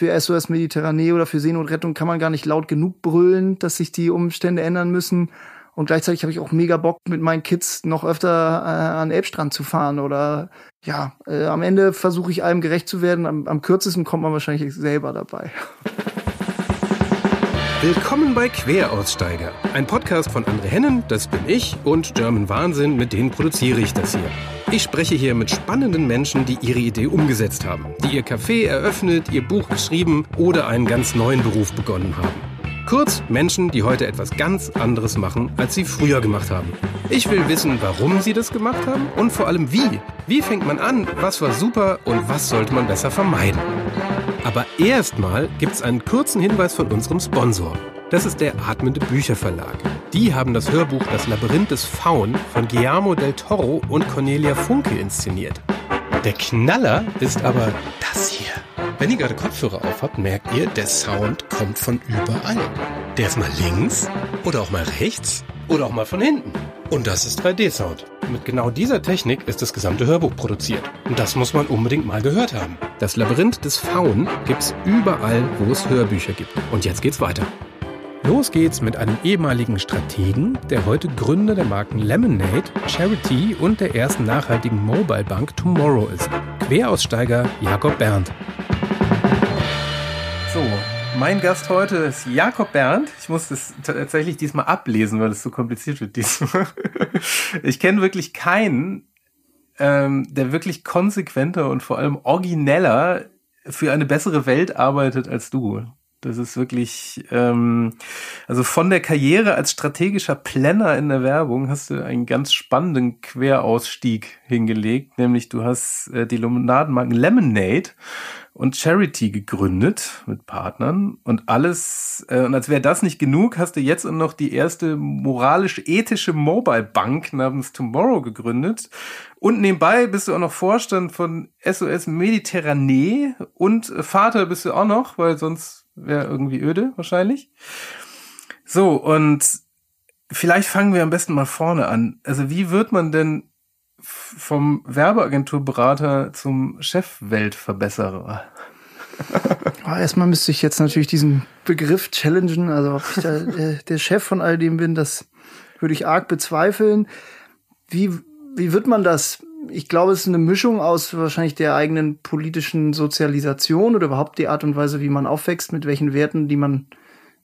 für SOS Mediterranee oder für Seenotrettung kann man gar nicht laut genug brüllen, dass sich die Umstände ändern müssen. Und gleichzeitig habe ich auch mega Bock, mit meinen Kids noch öfter äh, an Elbstrand zu fahren. Oder ja, äh, am Ende versuche ich allem gerecht zu werden. Am, am kürzesten kommt man wahrscheinlich selber dabei. Willkommen bei Queraussteiger, ein Podcast von André Hennen, das bin ich, und German Wahnsinn, mit denen produziere ich das hier. Ich spreche hier mit spannenden Menschen, die ihre Idee umgesetzt haben, die ihr Café eröffnet, ihr Buch geschrieben oder einen ganz neuen Beruf begonnen haben. Kurz Menschen, die heute etwas ganz anderes machen, als sie früher gemacht haben. Ich will wissen, warum sie das gemacht haben und vor allem wie. Wie fängt man an, was war super und was sollte man besser vermeiden. Aber erstmal gibt es einen kurzen Hinweis von unserem Sponsor. Das ist der Atmende Bücherverlag. Die haben das Hörbuch Das Labyrinth des Faun von Guillermo del Toro und Cornelia Funke inszeniert. Der Knaller ist aber das hier. Wenn ihr gerade Kopfhörer auf habt, merkt ihr, der Sound kommt von überall. Der ist mal links oder auch mal rechts oder auch mal von hinten. Und das ist 3D-Sound. Mit genau dieser Technik ist das gesamte Hörbuch produziert. Und das muss man unbedingt mal gehört haben. Das Labyrinth des Faun gibt's überall, wo es Hörbücher gibt. Und jetzt geht's weiter. Los geht's mit einem ehemaligen Strategen, der heute Gründer der Marken Lemonade, Charity und der ersten nachhaltigen Mobile Bank Tomorrow ist. Queraussteiger Jakob Berndt. Mein Gast heute ist Jakob Berndt. Ich muss das tatsächlich diesmal ablesen, weil es so kompliziert wird diesmal. Ich kenne wirklich keinen, ähm, der wirklich konsequenter und vor allem origineller für eine bessere Welt arbeitet als du. Das ist wirklich, ähm, also von der Karriere als strategischer Planner in der Werbung hast du einen ganz spannenden Querausstieg hingelegt, nämlich du hast äh, die Limonadenmarken Lemonade und Charity gegründet mit Partnern und alles, äh, und als wäre das nicht genug, hast du jetzt noch die erste moralisch-ethische Mobile Bank namens Tomorrow gegründet. Und nebenbei bist du auch noch Vorstand von SOS Mediterranee und Vater bist du auch noch, weil sonst wäre irgendwie öde wahrscheinlich. So, und vielleicht fangen wir am besten mal vorne an. Also wie wird man denn vom Werbeagenturberater zum Chefweltverbesserer? Oh, erstmal müsste ich jetzt natürlich diesen Begriff challengen. Also ob ich da äh, der Chef von all dem bin, das würde ich arg bezweifeln. Wie, wie wird man das? Ich glaube, es ist eine Mischung aus wahrscheinlich der eigenen politischen Sozialisation oder überhaupt die Art und Weise, wie man aufwächst, mit welchen Werten, die man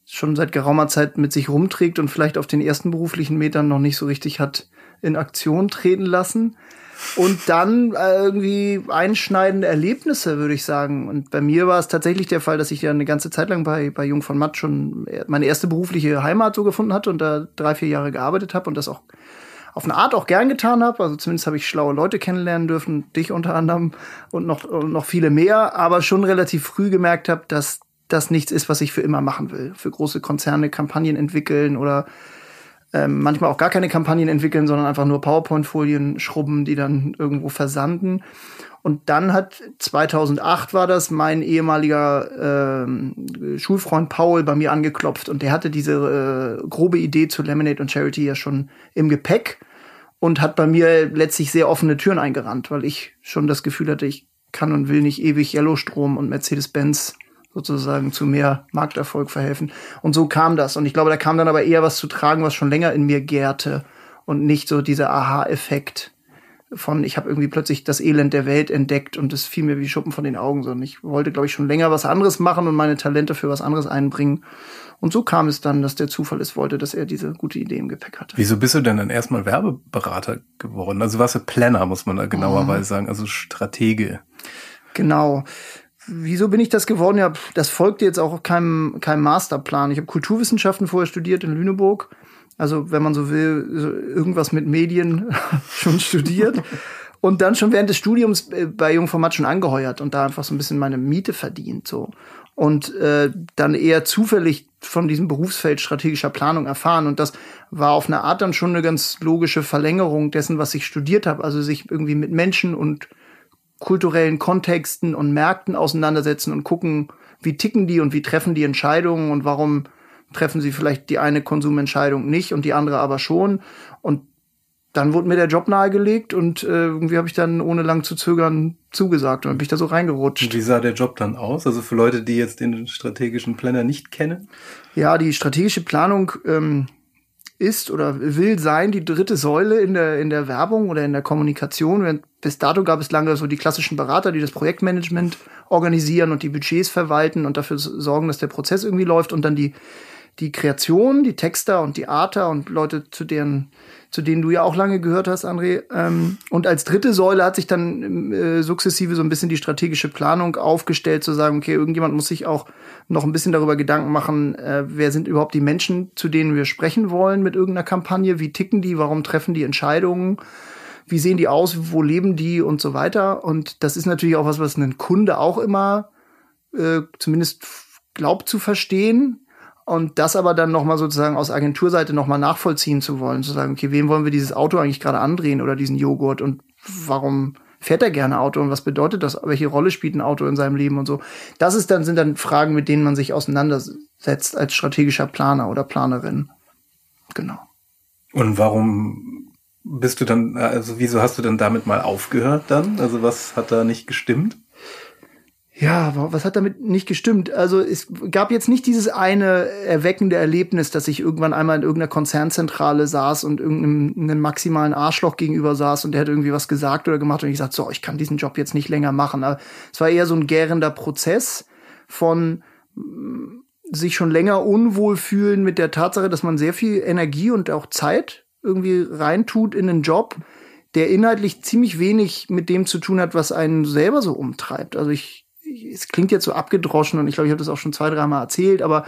schon seit geraumer Zeit mit sich rumträgt und vielleicht auf den ersten beruflichen Metern noch nicht so richtig hat in Aktion treten lassen. Und dann äh, irgendwie einschneidende Erlebnisse, würde ich sagen. Und bei mir war es tatsächlich der Fall, dass ich ja eine ganze Zeit lang bei, bei Jung von Matt schon meine erste berufliche Heimat so gefunden hatte und da drei, vier Jahre gearbeitet habe und das auch auf eine Art auch gern getan habe. Also zumindest habe ich schlaue Leute kennenlernen dürfen, dich unter anderem und noch, und noch viele mehr, aber schon relativ früh gemerkt habe, dass das nichts ist, was ich für immer machen will. Für große Konzerne Kampagnen entwickeln oder ähm, manchmal auch gar keine Kampagnen entwickeln, sondern einfach nur PowerPoint-Folien schrubben, die dann irgendwo versanden. Und dann hat 2008 war das mein ehemaliger äh, Schulfreund Paul bei mir angeklopft und der hatte diese äh, grobe Idee zu Lemonade und Charity ja schon im Gepäck und hat bei mir letztlich sehr offene Türen eingerannt, weil ich schon das Gefühl hatte, ich kann und will nicht ewig Yellowstrom und Mercedes-Benz sozusagen zu mehr Markterfolg verhelfen. Und so kam das. Und ich glaube, da kam dann aber eher was zu tragen, was schon länger in mir gärte und nicht so dieser Aha-Effekt von, ich habe irgendwie plötzlich das Elend der Welt entdeckt und es fiel mir wie Schuppen von den Augen, sondern ich wollte, glaube ich, schon länger was anderes machen und meine Talente für was anderes einbringen. Und so kam es dann, dass der Zufall es wollte, dass er diese gute Idee im Gepäck hatte. Wieso bist du denn dann erstmal Werbeberater geworden? Also was für Planner, muss man da genauerweise mhm. sagen, also Stratege. Genau. Wieso bin ich das geworden? Ja, das folgte jetzt auch keinem, keinem Masterplan. Ich habe Kulturwissenschaften vorher studiert in Lüneburg. Also, wenn man so will, irgendwas mit Medien schon studiert. und dann schon während des Studiums äh, bei Jungformat schon angeheuert und da einfach so ein bisschen meine Miete verdient. so Und äh, dann eher zufällig von diesem Berufsfeld strategischer Planung erfahren. Und das war auf eine Art dann schon eine ganz logische Verlängerung dessen, was ich studiert habe. Also sich irgendwie mit Menschen und kulturellen Kontexten und Märkten auseinandersetzen und gucken, wie ticken die und wie treffen die Entscheidungen und warum treffen sie vielleicht die eine Konsumentscheidung nicht und die andere aber schon. Und dann wurde mir der Job nahegelegt und äh, irgendwie habe ich dann ohne lang zu zögern zugesagt und dann bin ich da so reingerutscht. Wie sah der Job dann aus? Also für Leute, die jetzt den strategischen Planner nicht kennen? Ja, die strategische Planung ähm, ist oder will sein die dritte Säule in der in der Werbung oder in der Kommunikation. Bis dato gab es lange so die klassischen Berater, die das Projektmanagement organisieren und die Budgets verwalten und dafür sorgen, dass der Prozess irgendwie läuft und dann die die Kreation, die Texter und die Arter und Leute, zu deren zu denen du ja auch lange gehört hast, André. Ähm, und als dritte Säule hat sich dann äh, sukzessive so ein bisschen die strategische Planung aufgestellt, zu sagen, okay, irgendjemand muss sich auch noch ein bisschen darüber Gedanken machen, äh, wer sind überhaupt die Menschen, zu denen wir sprechen wollen mit irgendeiner Kampagne, wie ticken die, warum treffen die Entscheidungen, wie sehen die aus, wo leben die? Und so weiter. Und das ist natürlich auch was, was ein Kunde auch immer äh, zumindest glaubt zu verstehen und das aber dann nochmal sozusagen aus Agenturseite nochmal nachvollziehen zu wollen, zu sagen, okay, wem wollen wir dieses Auto eigentlich gerade andrehen oder diesen Joghurt und warum fährt er gerne Auto und was bedeutet das? Welche Rolle spielt ein Auto in seinem Leben und so? Das ist dann, sind dann Fragen, mit denen man sich auseinandersetzt als strategischer Planer oder Planerin. Genau. Und warum bist du dann, also wieso hast du dann damit mal aufgehört dann? Also was hat da nicht gestimmt? Ja, was hat damit nicht gestimmt? Also es gab jetzt nicht dieses eine erweckende Erlebnis, dass ich irgendwann einmal in irgendeiner Konzernzentrale saß und irgendeinem maximalen Arschloch gegenüber saß und der hat irgendwie was gesagt oder gemacht und ich sagte, so, ich kann diesen Job jetzt nicht länger machen. Aber es war eher so ein gärender Prozess von mm, sich schon länger unwohl fühlen mit der Tatsache, dass man sehr viel Energie und auch Zeit irgendwie reintut in einen Job, der inhaltlich ziemlich wenig mit dem zu tun hat, was einen selber so umtreibt. Also ich es klingt jetzt so abgedroschen und ich glaube, ich habe das auch schon zwei, dreimal erzählt, aber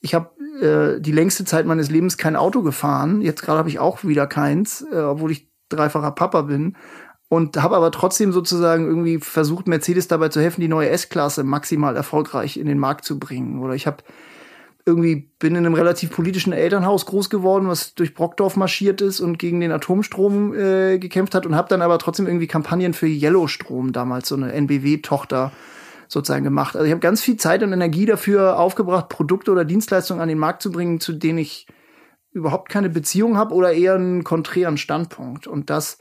ich habe äh, die längste Zeit meines Lebens kein Auto gefahren. Jetzt gerade habe ich auch wieder keins, äh, obwohl ich dreifacher Papa bin. Und habe aber trotzdem sozusagen irgendwie versucht, Mercedes dabei zu helfen, die neue S-Klasse maximal erfolgreich in den Markt zu bringen. Oder ich habe irgendwie bin in einem relativ politischen Elternhaus groß geworden, was durch Brockdorf marschiert ist und gegen den Atomstrom äh, gekämpft hat und habe dann aber trotzdem irgendwie Kampagnen für Yellowstrom damals so eine NBW-Tochter sozusagen gemacht. Also ich habe ganz viel Zeit und Energie dafür aufgebracht, Produkte oder Dienstleistungen an den Markt zu bringen, zu denen ich überhaupt keine Beziehung habe oder eher einen konträren Standpunkt. Und das,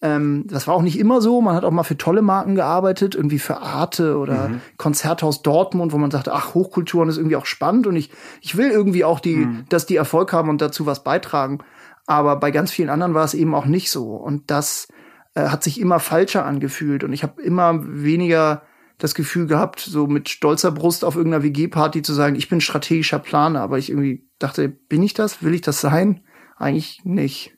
ähm, das war auch nicht immer so. Man hat auch mal für tolle Marken gearbeitet, irgendwie für Arte oder mhm. Konzerthaus Dortmund, wo man sagte, ach, Hochkulturen ist irgendwie auch spannend und ich, ich will irgendwie auch die, mhm. dass die Erfolg haben und dazu was beitragen. Aber bei ganz vielen anderen war es eben auch nicht so. Und das äh, hat sich immer falscher angefühlt und ich habe immer weniger das Gefühl gehabt, so mit stolzer Brust auf irgendeiner WG-Party zu sagen, ich bin strategischer Planer, aber ich irgendwie dachte, bin ich das? Will ich das sein? Eigentlich nicht.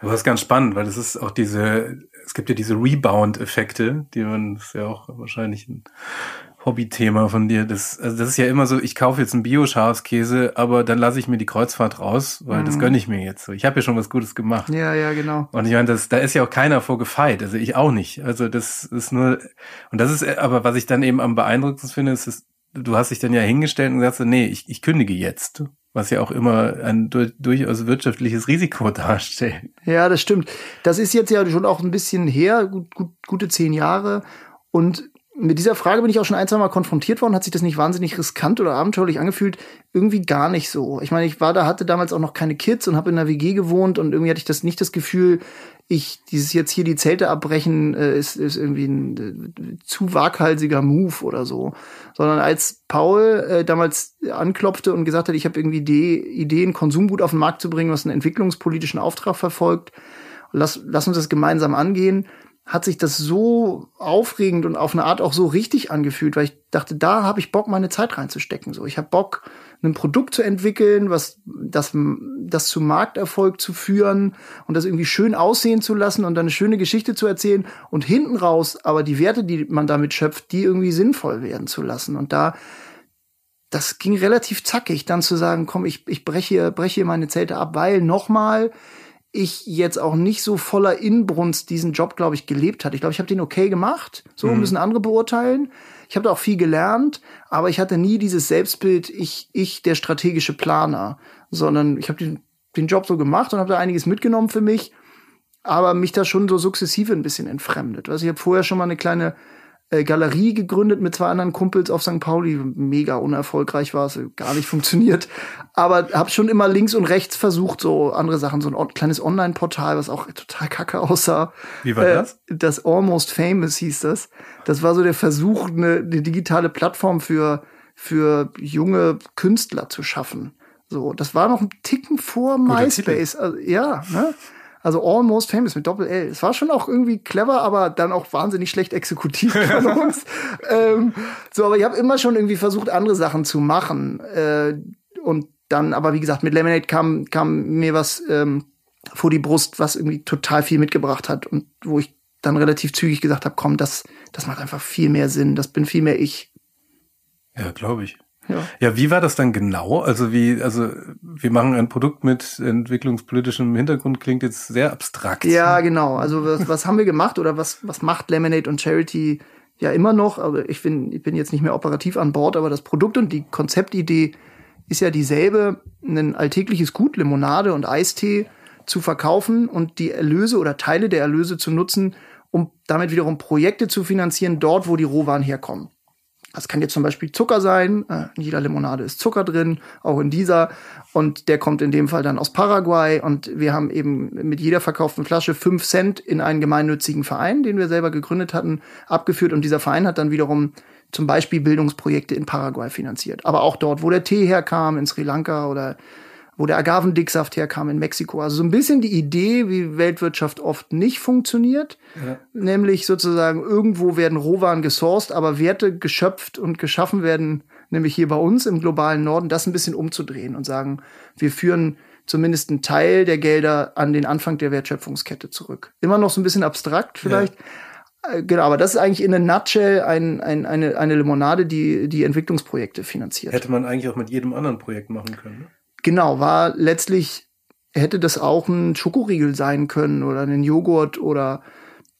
Aber das ist ganz spannend, weil es ist auch diese, es gibt ja diese Rebound-Effekte, die man, ja auch wahrscheinlich ein Hobbythema von dir. Das, also das ist ja immer so, ich kaufe jetzt einen Bio-Schafskäse, aber dann lasse ich mir die Kreuzfahrt raus, weil mhm. das gönne ich mir jetzt so. Ich habe ja schon was Gutes gemacht. Ja, ja, genau. Und ich meine, das, da ist ja auch keiner vorgefeit, also ich auch nicht. Also das ist nur, und das ist, aber was ich dann eben am beeindruckendsten finde, ist, ist du hast dich dann ja hingestellt und gesagt, nee, ich, ich kündige jetzt was ja auch immer ein durchaus wirtschaftliches Risiko darstellt. Ja, das stimmt. Das ist jetzt ja schon auch ein bisschen her, gut, gut, gute zehn Jahre. Und mit dieser Frage bin ich auch schon ein, zwei Mal konfrontiert worden. Hat sich das nicht wahnsinnig riskant oder abenteuerlich angefühlt? Irgendwie gar nicht so. Ich meine, ich war da, hatte damals auch noch keine Kids und habe in einer WG gewohnt und irgendwie hatte ich das nicht das Gefühl, ich dieses jetzt hier die Zelte abbrechen äh, ist, ist irgendwie ein äh, zu waghalsiger Move oder so. Sondern als Paul äh, damals anklopfte und gesagt hat, ich habe irgendwie die Ideen, Konsumgut auf den Markt zu bringen, was einen entwicklungspolitischen Auftrag verfolgt, lass, lass uns das gemeinsam angehen hat sich das so aufregend und auf eine Art auch so richtig angefühlt, weil ich dachte, da habe ich Bock, meine Zeit reinzustecken. So, ich habe Bock, ein Produkt zu entwickeln, was das, das zu Markterfolg zu führen und das irgendwie schön aussehen zu lassen und dann eine schöne Geschichte zu erzählen und hinten raus aber die Werte, die man damit schöpft, die irgendwie sinnvoll werden zu lassen. Und da das ging relativ zackig, dann zu sagen, komm, ich, ich breche, breche meine Zelte ab, weil nochmal, ich jetzt auch nicht so voller Inbrunst diesen Job, glaube ich, gelebt hatte. Ich glaube, ich habe den okay gemacht. So mhm. müssen andere beurteilen. Ich habe da auch viel gelernt, aber ich hatte nie dieses Selbstbild, ich, ich der strategische Planer, sondern ich habe den, den Job so gemacht und habe da einiges mitgenommen für mich, aber mich da schon so sukzessive ein bisschen entfremdet. Also ich habe vorher schon mal eine kleine äh, Galerie gegründet mit zwei anderen Kumpels auf St. Pauli. Mega unerfolgreich war es, gar nicht funktioniert. Aber habe schon immer links und rechts versucht, so andere Sachen, so ein kleines Online-Portal, was auch total kacke aussah. Wie war das? Äh, das Almost Famous hieß das. Das war so der Versuch, eine, eine digitale Plattform für, für junge Künstler zu schaffen. So, das war noch ein Ticken vor MySpace. Also, ja, ne? Also Almost Famous mit Doppel-L. Es war schon auch irgendwie clever, aber dann auch wahnsinnig schlecht exekutiert von uns. ähm, so, aber ich habe immer schon irgendwie versucht, andere Sachen zu machen. Äh, und dann, aber wie gesagt, mit Lemonade kam, kam mir was ähm, vor die Brust, was irgendwie total viel mitgebracht hat und wo ich dann relativ zügig gesagt habe, komm, das, das macht einfach viel mehr Sinn, das bin viel mehr ich. Ja, glaube ich. Ja. ja, wie war das dann genau? Also wie, also wir machen ein Produkt mit entwicklungspolitischem Hintergrund, klingt jetzt sehr abstrakt. Ja, genau. Also was, was haben wir gemacht oder was, was macht Lemonade und Charity ja immer noch? Also ich bin, ich bin jetzt nicht mehr operativ an Bord, aber das Produkt und die Konzeptidee ist ja dieselbe, ein alltägliches Gut, Limonade und Eistee zu verkaufen und die Erlöse oder Teile der Erlöse zu nutzen, um damit wiederum Projekte zu finanzieren, dort, wo die Rohwaren herkommen. Das kann jetzt zum Beispiel Zucker sein. Äh, in jeder Limonade ist Zucker drin, auch in dieser. Und der kommt in dem Fall dann aus Paraguay. Und wir haben eben mit jeder verkauften Flasche fünf Cent in einen gemeinnützigen Verein, den wir selber gegründet hatten, abgeführt. Und dieser Verein hat dann wiederum zum Beispiel Bildungsprojekte in Paraguay finanziert. Aber auch dort, wo der Tee herkam, in Sri Lanka oder wo der Agavendicksaft herkam in Mexiko. Also so ein bisschen die Idee, wie Weltwirtschaft oft nicht funktioniert. Ja. Nämlich sozusagen irgendwo werden Rohwaren gesourced, aber Werte geschöpft und geschaffen werden, nämlich hier bei uns im globalen Norden, das ein bisschen umzudrehen und sagen, wir führen zumindest einen Teil der Gelder an den Anfang der Wertschöpfungskette zurück. Immer noch so ein bisschen abstrakt vielleicht. Ja. Äh, genau, aber das ist eigentlich in a nutshell ein, ein, eine, eine Limonade, die die Entwicklungsprojekte finanziert. Hätte man eigentlich auch mit jedem anderen Projekt machen können. Ne? Genau, war letztlich, hätte das auch ein Schokoriegel sein können oder ein Joghurt oder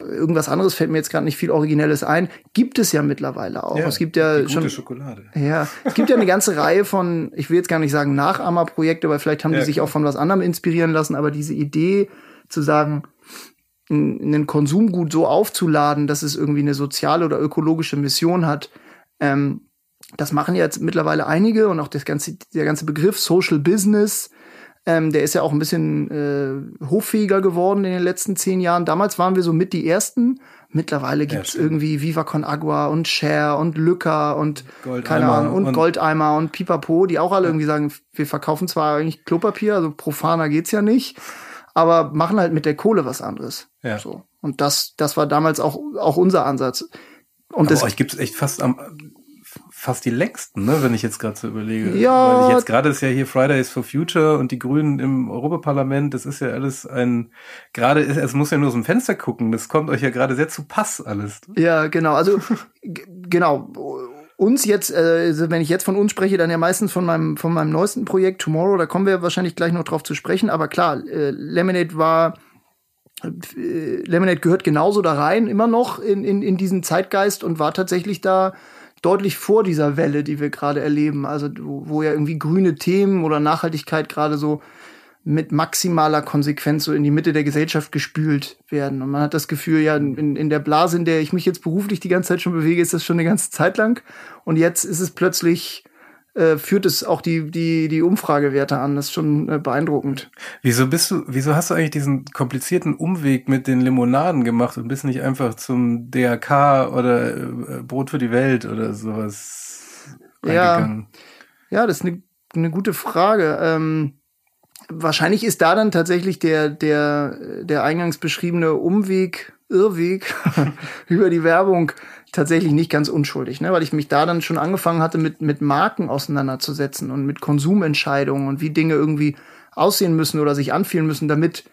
irgendwas anderes fällt mir jetzt gerade nicht viel Originelles ein. Gibt es ja mittlerweile auch. Ja, es gibt ja schon Schokolade. Ja, es gibt ja eine ganze Reihe von, ich will jetzt gar nicht sagen Nachahmerprojekte, weil vielleicht haben ja, die sich klar. auch von was anderem inspirieren lassen, aber diese Idee zu sagen, ein Konsumgut so aufzuladen, dass es irgendwie eine soziale oder ökologische Mission hat, ähm, das machen jetzt mittlerweile einige und auch das ganze, der ganze Begriff Social Business, ähm, der ist ja auch ein bisschen äh, hoffähiger geworden in den letzten zehn Jahren. Damals waren wir so mit die ersten. Mittlerweile gibt's ja, irgendwie Viva Con Agua und Share und Lücker und Goldeimer keine Ahnung und, und, Goldeimer und Pipapo, die auch alle irgendwie sagen, wir verkaufen zwar eigentlich Klopapier, also profaner geht's ja nicht, aber machen halt mit der Kohle was anderes. Ja. So. Und das, das war damals auch, auch unser Ansatz. Und aber das, euch gibt's echt fast am, fast die längsten, ne, wenn ich jetzt gerade so überlege. Ja. Weil jetzt gerade ist ja hier Fridays for Future und die Grünen im Europaparlament, das ist ja alles ein, gerade ist, es muss ja nur aus dem Fenster gucken, das kommt euch ja gerade sehr zu Pass alles. Ja, genau, also genau. Uns jetzt, äh, also wenn ich jetzt von uns spreche, dann ja meistens von meinem, von meinem neuesten Projekt Tomorrow, da kommen wir wahrscheinlich gleich noch drauf zu sprechen, aber klar, äh, Lemonade war äh, Lemonade gehört genauso da rein, immer noch in, in, in diesen Zeitgeist und war tatsächlich da deutlich vor dieser Welle, die wir gerade erleben. Also wo ja irgendwie grüne Themen oder Nachhaltigkeit gerade so mit maximaler Konsequenz so in die Mitte der Gesellschaft gespült werden. Und man hat das Gefühl, ja, in, in der Blase, in der ich mich jetzt beruflich die ganze Zeit schon bewege, ist das schon eine ganze Zeit lang. Und jetzt ist es plötzlich äh, führt es auch die, die, die Umfragewerte an. Das ist schon äh, beeindruckend. Wieso bist du, wieso hast du eigentlich diesen komplizierten Umweg mit den Limonaden gemacht und bist nicht einfach zum DRK oder äh, Brot für die Welt oder sowas ja, ja, das ist eine, eine gute Frage. Ähm, wahrscheinlich ist da dann tatsächlich der, der, der eingangs beschriebene Umweg, Irrweg über die Werbung tatsächlich nicht ganz unschuldig, ne? weil ich mich da dann schon angefangen hatte, mit, mit Marken auseinanderzusetzen und mit Konsumentscheidungen und wie Dinge irgendwie aussehen müssen oder sich anfühlen müssen, damit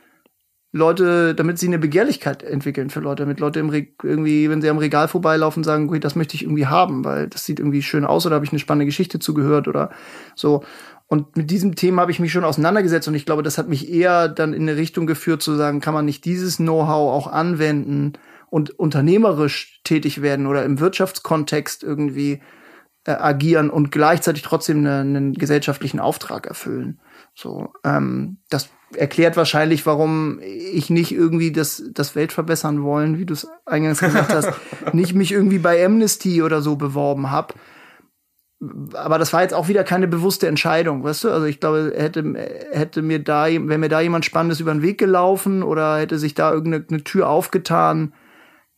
Leute, damit sie eine Begehrlichkeit entwickeln für Leute, damit Leute im irgendwie, wenn sie am Regal vorbeilaufen, sagen, okay, das möchte ich irgendwie haben, weil das sieht irgendwie schön aus oder habe ich eine spannende Geschichte zugehört oder so. Und mit diesem Thema habe ich mich schon auseinandergesetzt und ich glaube, das hat mich eher dann in eine Richtung geführt zu sagen, kann man nicht dieses Know-how auch anwenden und unternehmerisch tätig werden oder im Wirtschaftskontext irgendwie äh, agieren und gleichzeitig trotzdem eine, einen gesellschaftlichen Auftrag erfüllen. So, ähm, das erklärt wahrscheinlich, warum ich nicht irgendwie das, das Welt verbessern wollen, wie du es eingangs gesagt hast, nicht mich irgendwie bei Amnesty oder so beworben habe. Aber das war jetzt auch wieder keine bewusste Entscheidung, weißt du? Also ich glaube, hätte, hätte mir da, wäre mir da jemand Spannendes über den Weg gelaufen oder hätte sich da irgendeine Tür aufgetan,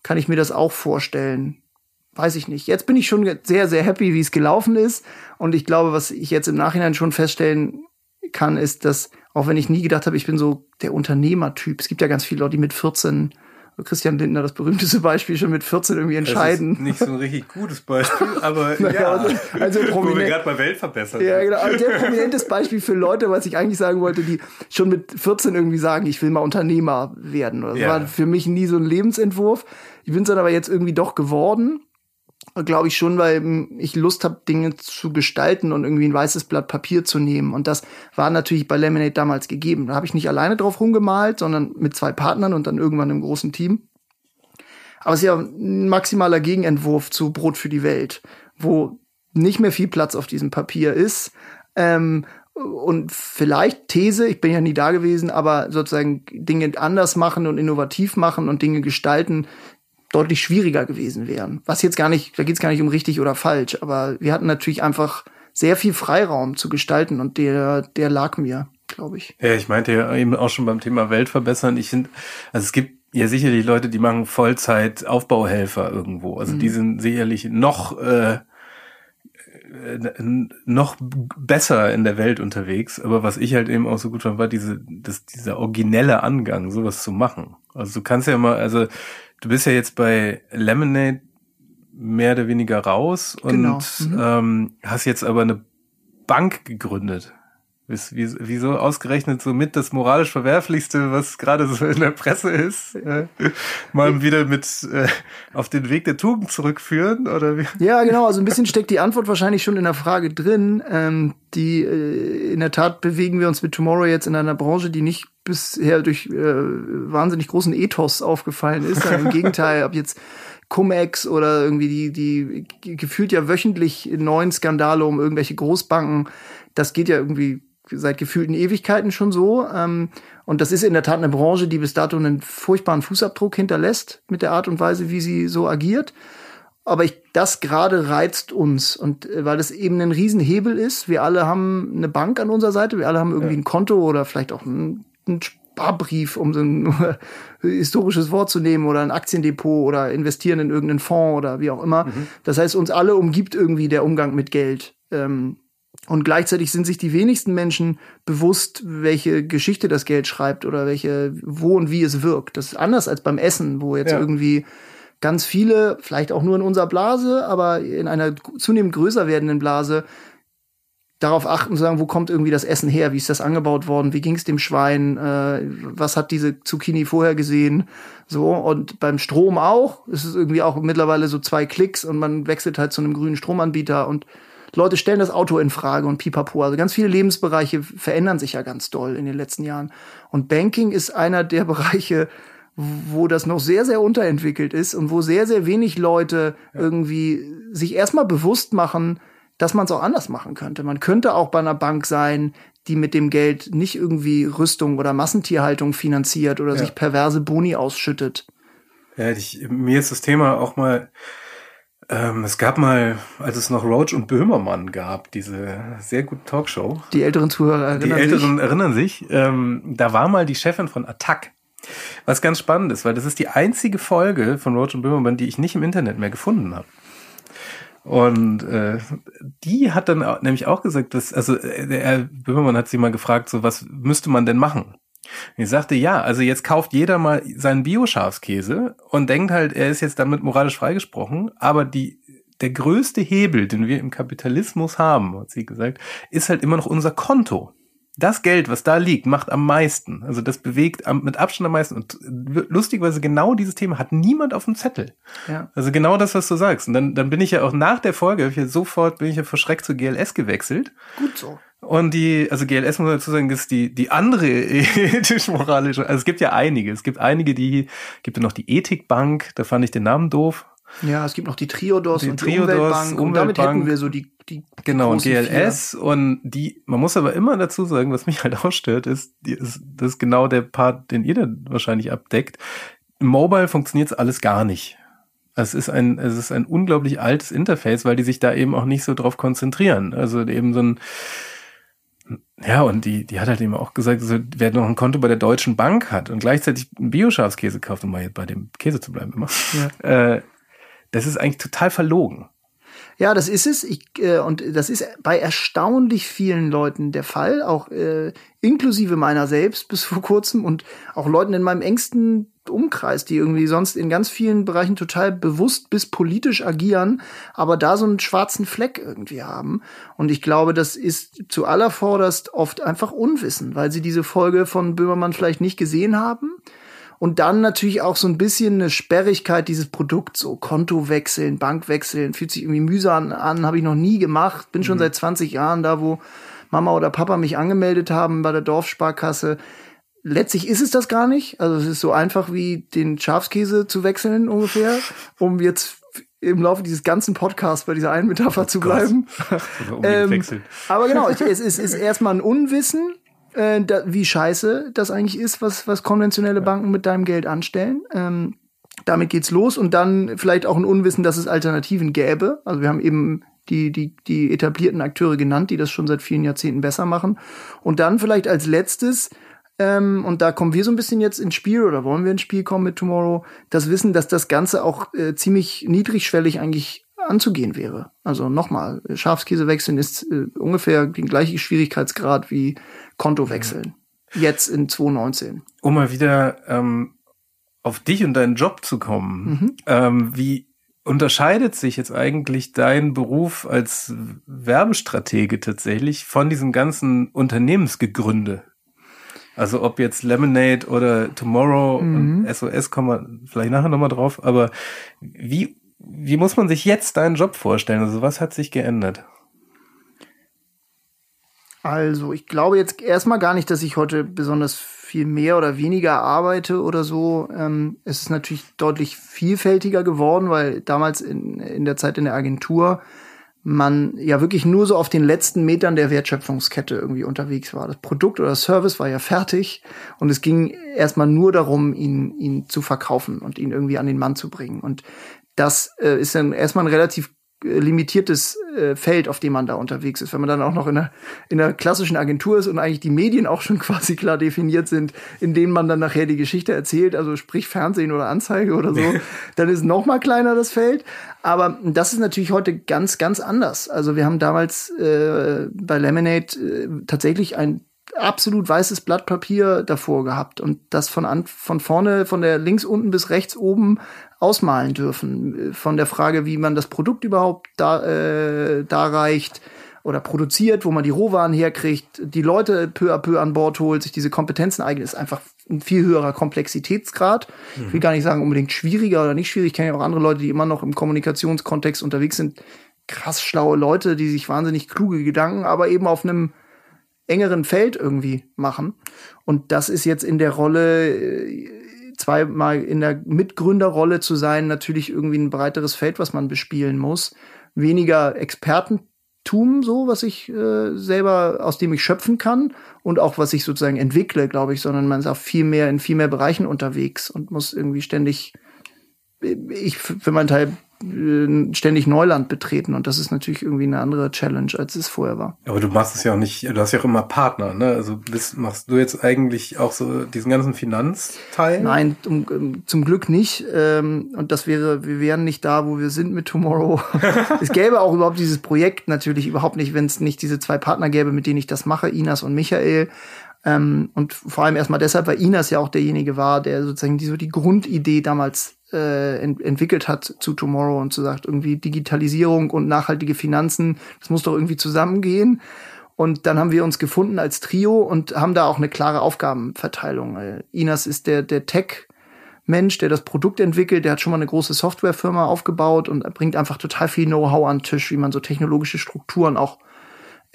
kann ich mir das auch vorstellen. Weiß ich nicht. Jetzt bin ich schon sehr, sehr happy, wie es gelaufen ist. Und ich glaube, was ich jetzt im Nachhinein schon feststellen kann, ist, dass, auch wenn ich nie gedacht habe, ich bin so der Unternehmertyp. Es gibt ja ganz viele Leute, die mit 14 Christian Lindner, das berühmteste Beispiel, schon mit 14 irgendwie entscheiden. Das ist nicht so ein richtig gutes Beispiel, aber naja, ja, also, also prominent, wo wir gerade bei Welt verbessern. Ja, genau. Also sehr prominentes Beispiel für Leute, was ich eigentlich sagen wollte, die schon mit 14 irgendwie sagen, ich will mal Unternehmer werden. Das ja. war für mich nie so ein Lebensentwurf. Ich bin es dann aber jetzt irgendwie doch geworden glaube ich schon, weil ich Lust habe, Dinge zu gestalten und irgendwie ein weißes Blatt Papier zu nehmen. Und das war natürlich bei Lemonade damals gegeben. Da habe ich nicht alleine drauf rumgemalt, sondern mit zwei Partnern und dann irgendwann im großen Team. Aber es ist ja ein maximaler Gegenentwurf zu Brot für die Welt, wo nicht mehr viel Platz auf diesem Papier ist. Ähm, und vielleicht These, ich bin ja nie da gewesen, aber sozusagen Dinge anders machen und innovativ machen und Dinge gestalten, deutlich schwieriger gewesen wären. Was jetzt gar nicht, da geht es gar nicht um richtig oder falsch, aber wir hatten natürlich einfach sehr viel Freiraum zu gestalten und der, der lag mir, glaube ich. Ja, ich meinte ja eben auch schon beim Thema Welt verbessern. Ich finde, also es gibt ja sicherlich Leute, die machen Vollzeit Aufbauhelfer irgendwo. Also mhm. die sind sicherlich noch äh, noch besser in der Welt unterwegs. Aber was ich halt eben auch so gut fand, war diese, das, dieser originelle Angang, sowas zu machen. Also du kannst ja mal, also Du bist ja jetzt bei Lemonade mehr oder weniger raus und genau. mhm. ähm, hast jetzt aber eine Bank gegründet. Wieso ausgerechnet so mit das moralisch Verwerflichste, was gerade so in der Presse ist, äh, mal wieder mit äh, auf den Weg der Tugend zurückführen? Oder wie? Ja, genau. Also ein bisschen steckt die Antwort wahrscheinlich schon in der Frage drin. Ähm, die äh, in der Tat bewegen wir uns mit Tomorrow jetzt in einer Branche, die nicht bisher durch äh, wahnsinnig großen Ethos aufgefallen ist. Im Gegenteil, ab jetzt Cum-Ex oder irgendwie die, die gefühlt ja wöchentlich neuen Skandale um irgendwelche Großbanken. Das geht ja irgendwie seit gefühlten Ewigkeiten schon so. Ähm, und das ist in der Tat eine Branche, die bis dato einen furchtbaren Fußabdruck hinterlässt mit der Art und Weise, wie sie so agiert. Aber ich, das gerade reizt uns und äh, weil es eben ein Riesenhebel ist. Wir alle haben eine Bank an unserer Seite, wir alle haben irgendwie ja. ein Konto oder vielleicht auch ein, ein Sparbrief, um so ein historisches Wort zu nehmen, oder ein Aktiendepot oder investieren in irgendeinen Fonds oder wie auch immer. Mhm. Das heißt, uns alle umgibt irgendwie der Umgang mit Geld. Ähm, und gleichzeitig sind sich die wenigsten Menschen bewusst, welche Geschichte das Geld schreibt oder welche, wo und wie es wirkt. Das ist anders als beim Essen, wo jetzt ja. irgendwie ganz viele, vielleicht auch nur in unserer Blase, aber in einer zunehmend größer werdenden Blase, darauf achten, zu sagen, wo kommt irgendwie das Essen her, wie ist das angebaut worden, wie ging es dem Schwein, äh, was hat diese Zucchini vorher gesehen, so und beim Strom auch, es ist irgendwie auch mittlerweile so zwei Klicks und man wechselt halt zu einem grünen Stromanbieter und Leute stellen das Auto in Frage und pipapo. Also ganz viele Lebensbereiche verändern sich ja ganz doll in den letzten Jahren. Und Banking ist einer der Bereiche, wo das noch sehr, sehr unterentwickelt ist und wo sehr, sehr wenig Leute ja. irgendwie sich erstmal bewusst machen, dass man es auch anders machen könnte. Man könnte auch bei einer Bank sein, die mit dem Geld nicht irgendwie Rüstung oder Massentierhaltung finanziert oder ja. sich perverse Boni ausschüttet. Ja, ich, mir ist das Thema auch mal ähm, es gab mal, als es noch Roach und Böhmermann gab, diese sehr gute Talkshow. Die älteren Zuhörer erinnern sich. Die Älteren sich. erinnern sich. Ähm, da war mal die Chefin von Attac. Was ganz spannend ist, weil das ist die einzige Folge von Roach und Böhmermann, die ich nicht im Internet mehr gefunden habe. Und äh, die hat dann auch, nämlich auch gesagt, dass, also äh, der Böhmermann hat sie mal gefragt, so was müsste man denn machen? Ich sagte, ja, also jetzt kauft jeder mal seinen Bioschafskäse und denkt halt, er ist jetzt damit moralisch freigesprochen, aber die, der größte Hebel, den wir im Kapitalismus haben, hat sie gesagt, ist halt immer noch unser Konto. Das Geld, was da liegt, macht am meisten. Also das bewegt am, mit Abstand am meisten. Und lustigerweise genau dieses Thema hat niemand auf dem Zettel. Ja. Also genau das, was du sagst. Und dann, dann bin ich ja auch nach der Folge, ich ja sofort bin ich ja verschreckt zu GLS gewechselt. Gut so. Und die, also GLS muss man dazu sagen, ist die, die andere ethisch-moralische, also es gibt ja einige. Es gibt einige, die, gibt ja noch die Ethikbank, da fand ich den Namen doof. Ja, es gibt noch die Triodos Die und die Triodos, Umweltbank, und damit Umweltbank. hätten wir so die, die Genau, und GLS und die, man muss aber immer dazu sagen, was mich halt auch stört, ist, ist das ist genau der Part, den ihr dann wahrscheinlich abdeckt. Im Mobile funktioniert alles gar nicht. Es ist ein, es ist ein unglaublich altes Interface, weil die sich da eben auch nicht so drauf konzentrieren. Also eben so ein, ja, und die, die hat halt eben auch gesagt, also, wer noch ein Konto bei der Deutschen Bank hat und gleichzeitig einen Bioschafskäse kauft, um mal jetzt bei dem Käse zu bleiben immer, äh, das ist eigentlich total verlogen. Ja, das ist es. Ich, äh, und das ist bei erstaunlich vielen Leuten der Fall, auch äh, inklusive meiner selbst bis vor kurzem und auch Leuten in meinem engsten Umkreis, die irgendwie sonst in ganz vielen Bereichen total bewusst bis politisch agieren, aber da so einen schwarzen Fleck irgendwie haben. Und ich glaube, das ist zu allervorderst oft einfach Unwissen, weil sie diese Folge von Böhmermann vielleicht nicht gesehen haben. Und dann natürlich auch so ein bisschen eine Sperrigkeit dieses Produkts, so Konto wechseln, Bank wechseln, fühlt sich irgendwie mühsam an, habe ich noch nie gemacht, bin schon seit 20 Jahren da, wo Mama oder Papa mich angemeldet haben bei der Dorfsparkasse. Letztlich ist es das gar nicht. Also es ist so einfach wie den Schafskäse zu wechseln ungefähr, um jetzt im Laufe dieses ganzen Podcasts bei dieser einen Metapher zu bleiben. Ähm, aber genau, es ist, es ist erstmal ein Unwissen, äh, da, wie scheiße das eigentlich ist, was, was konventionelle Banken mit deinem Geld anstellen. Ähm, damit geht's los und dann vielleicht auch ein Unwissen, dass es Alternativen gäbe. Also wir haben eben die, die, die etablierten Akteure genannt, die das schon seit vielen Jahrzehnten besser machen. Und dann vielleicht als letztes, ähm, und da kommen wir so ein bisschen jetzt ins Spiel oder wollen wir ins Spiel kommen mit Tomorrow, das Wissen, dass das Ganze auch äh, ziemlich niedrigschwellig eigentlich anzugehen wäre. Also nochmal, Schafskäse wechseln ist äh, ungefähr den gleichen Schwierigkeitsgrad wie Konto wechseln. Jetzt in 2019. Um mal wieder ähm, auf dich und deinen Job zu kommen, ähm, wie unterscheidet sich jetzt eigentlich dein Beruf als Werbestratege tatsächlich von diesem ganzen Unternehmensgegründe? Also ob jetzt Lemonade oder Tomorrow und SOS kommen wir vielleicht nachher nochmal drauf, aber wie, wie muss man sich jetzt deinen Job vorstellen? Also was hat sich geändert? Also, ich glaube jetzt erstmal gar nicht, dass ich heute besonders viel mehr oder weniger arbeite oder so. Ähm, es ist natürlich deutlich vielfältiger geworden, weil damals in, in der Zeit in der Agentur man ja wirklich nur so auf den letzten Metern der Wertschöpfungskette irgendwie unterwegs war. Das Produkt oder Service war ja fertig und es ging erstmal nur darum, ihn, ihn zu verkaufen und ihn irgendwie an den Mann zu bringen. Und das äh, ist dann erstmal ein relativ limitiertes äh, Feld, auf dem man da unterwegs ist. Wenn man dann auch noch in einer, in einer klassischen Agentur ist und eigentlich die Medien auch schon quasi klar definiert sind, in denen man dann nachher die Geschichte erzählt, also sprich Fernsehen oder Anzeige oder so, dann ist noch mal kleiner das Feld. Aber das ist natürlich heute ganz, ganz anders. Also wir haben damals äh, bei Lemonade äh, tatsächlich ein absolut weißes Blatt Papier davor gehabt und das von an, von vorne, von der links unten bis rechts oben ausmalen dürfen. Von der Frage, wie man das Produkt überhaupt da, äh, darreicht oder produziert, wo man die Rohwaren herkriegt, die Leute peu à peu an Bord holt, sich diese Kompetenzen eignet, ist einfach ein viel höherer Komplexitätsgrad. Ich will gar nicht sagen unbedingt schwieriger oder nicht schwierig. Ich kenne ja auch andere Leute, die immer noch im Kommunikationskontext unterwegs sind. Krass schlaue Leute, die sich wahnsinnig kluge Gedanken, aber eben auf einem engeren Feld irgendwie machen. Und das ist jetzt in der Rolle, äh, zweimal in der Mitgründerrolle zu sein, natürlich irgendwie ein breiteres Feld, was man bespielen muss. Weniger Expertentum, so, was ich äh, selber, aus dem ich schöpfen kann und auch was ich sozusagen entwickle, glaube ich, sondern man ist auch viel mehr in viel mehr Bereichen unterwegs und muss irgendwie ständig, äh, ich für meinen Teil ständig Neuland betreten und das ist natürlich irgendwie eine andere Challenge, als es vorher war. Aber du machst es ja auch nicht, du hast ja auch immer Partner, ne? Also bist, machst du jetzt eigentlich auch so diesen ganzen Finanzteil? Nein, um, um, zum Glück nicht. Ähm, und das wäre, wir wären nicht da, wo wir sind mit Tomorrow. es gäbe auch überhaupt dieses Projekt natürlich überhaupt nicht, wenn es nicht diese zwei Partner gäbe, mit denen ich das mache, Inas und Michael. Ähm, und vor allem erstmal deshalb, weil Inas ja auch derjenige war, der sozusagen die, so die Grundidee damals äh, ent entwickelt hat zu Tomorrow und so sagt, irgendwie Digitalisierung und nachhaltige Finanzen, das muss doch irgendwie zusammengehen. Und dann haben wir uns gefunden als Trio und haben da auch eine klare Aufgabenverteilung. Äh, Inas ist der, der Tech- Mensch, der das Produkt entwickelt, der hat schon mal eine große Softwarefirma aufgebaut und bringt einfach total viel Know-how an den Tisch, wie man so technologische Strukturen auch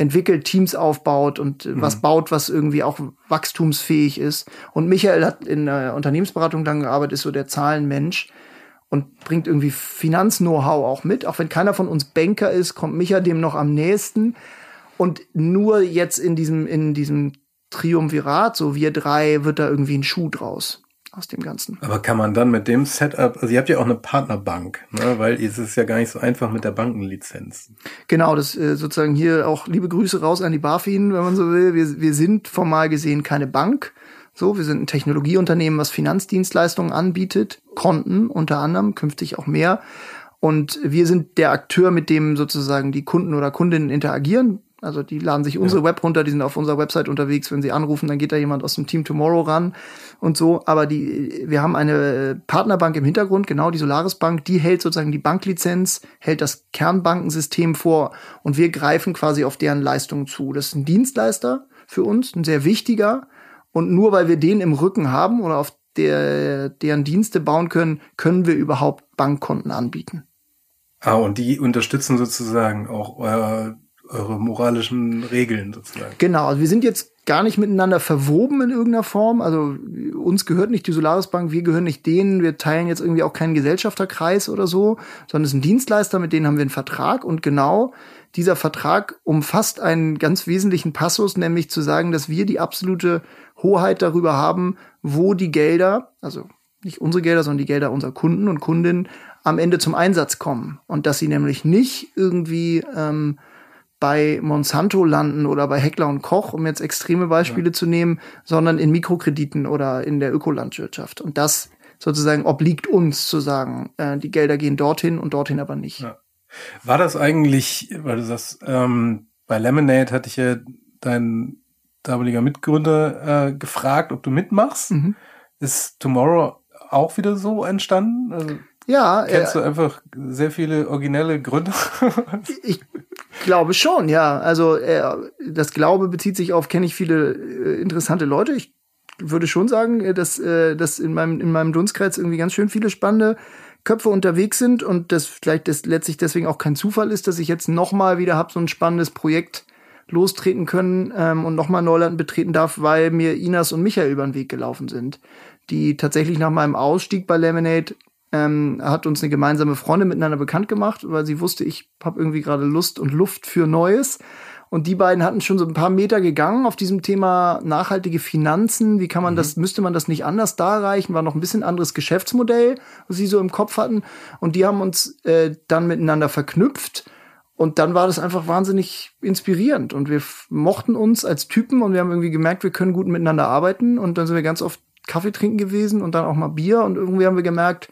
entwickelt, Teams aufbaut und äh, was baut, was irgendwie auch wachstumsfähig ist. Und Michael hat in der Unternehmensberatung dann gearbeitet, ist so der Zahlenmensch. und bringt irgendwie Finanz-Know-how auch mit. Auch wenn keiner von uns Banker ist, kommt Micha dem noch am nächsten. Und nur jetzt in diesem, in diesem Triumvirat, so wir drei, wird da irgendwie ein Schuh draus aus dem Ganzen. Aber kann man dann mit dem Setup, also ihr habt ja auch eine Partnerbank, ne? weil es ist ja gar nicht so einfach mit der Bankenlizenz. Genau, das äh, sozusagen hier auch liebe Grüße raus an die BaFin, wenn man so will. Wir, wir sind formal gesehen keine Bank. So, wir sind ein Technologieunternehmen, was Finanzdienstleistungen anbietet, Konten unter anderem, künftig auch mehr. Und wir sind der Akteur, mit dem sozusagen die Kunden oder Kundinnen interagieren. Also die laden sich unsere ja. Web runter, die sind auf unserer Website unterwegs. Wenn sie anrufen, dann geht da jemand aus dem Team Tomorrow ran und so. Aber die, wir haben eine Partnerbank im Hintergrund, genau die Solaris Bank, die hält sozusagen die Banklizenz, hält das Kernbankensystem vor und wir greifen quasi auf deren Leistungen zu. Das ist ein Dienstleister für uns, ein sehr wichtiger. Und nur weil wir den im Rücken haben oder auf der, deren Dienste bauen können, können wir überhaupt Bankkonten anbieten. Ah, und die unterstützen sozusagen auch euer eure moralischen Regeln sozusagen. Genau, also wir sind jetzt gar nicht miteinander verwoben in irgendeiner Form. Also uns gehört nicht die Solaris Bank, wir gehören nicht denen, wir teilen jetzt irgendwie auch keinen Gesellschafterkreis oder so, sondern es ist ein Dienstleister, mit denen haben wir einen Vertrag und genau dieser Vertrag umfasst einen ganz wesentlichen Passus, nämlich zu sagen, dass wir die absolute Hoheit darüber haben, wo die Gelder, also nicht unsere Gelder, sondern die Gelder unserer Kunden und Kundinnen am Ende zum Einsatz kommen. Und dass sie nämlich nicht irgendwie ähm, bei Monsanto landen oder bei Heckler und Koch, um jetzt extreme Beispiele ja. zu nehmen, sondern in Mikrokrediten oder in der Ökolandwirtschaft. Und das sozusagen obliegt uns zu sagen, äh, die Gelder gehen dorthin und dorthin aber nicht. Ja. War das eigentlich, weil du sagst, ähm, bei Lemonade hatte ich ja dein damaliger Mitgründer äh, gefragt, ob du mitmachst. Mhm. Ist Tomorrow auch wieder so entstanden? Also ja. Kennst äh, du einfach sehr viele originelle Gründe? ich glaube schon, ja. Also äh, das Glaube bezieht sich auf, kenne ich viele äh, interessante Leute. Ich würde schon sagen, äh, dass, äh, dass in meinem, in meinem Dunstkreis irgendwie ganz schön viele spannende Köpfe unterwegs sind und das vielleicht das letztlich deswegen auch kein Zufall ist, dass ich jetzt nochmal wieder hab so ein spannendes Projekt lostreten können ähm, und nochmal Neuland betreten darf, weil mir Inas und Michael über den Weg gelaufen sind, die tatsächlich nach meinem Ausstieg bei Lemonade ähm, hat uns eine gemeinsame Freundin miteinander bekannt gemacht, weil sie wusste, ich habe irgendwie gerade Lust und Luft für Neues. Und die beiden hatten schon so ein paar Meter gegangen auf diesem Thema nachhaltige Finanzen. Wie kann man mhm. das, müsste man das nicht anders darreichen? War noch ein bisschen anderes Geschäftsmodell, was sie so im Kopf hatten. Und die haben uns äh, dann miteinander verknüpft. Und dann war das einfach wahnsinnig inspirierend. Und wir mochten uns als Typen und wir haben irgendwie gemerkt, wir können gut miteinander arbeiten. Und dann sind wir ganz oft Kaffee trinken gewesen und dann auch mal Bier. Und irgendwie haben wir gemerkt,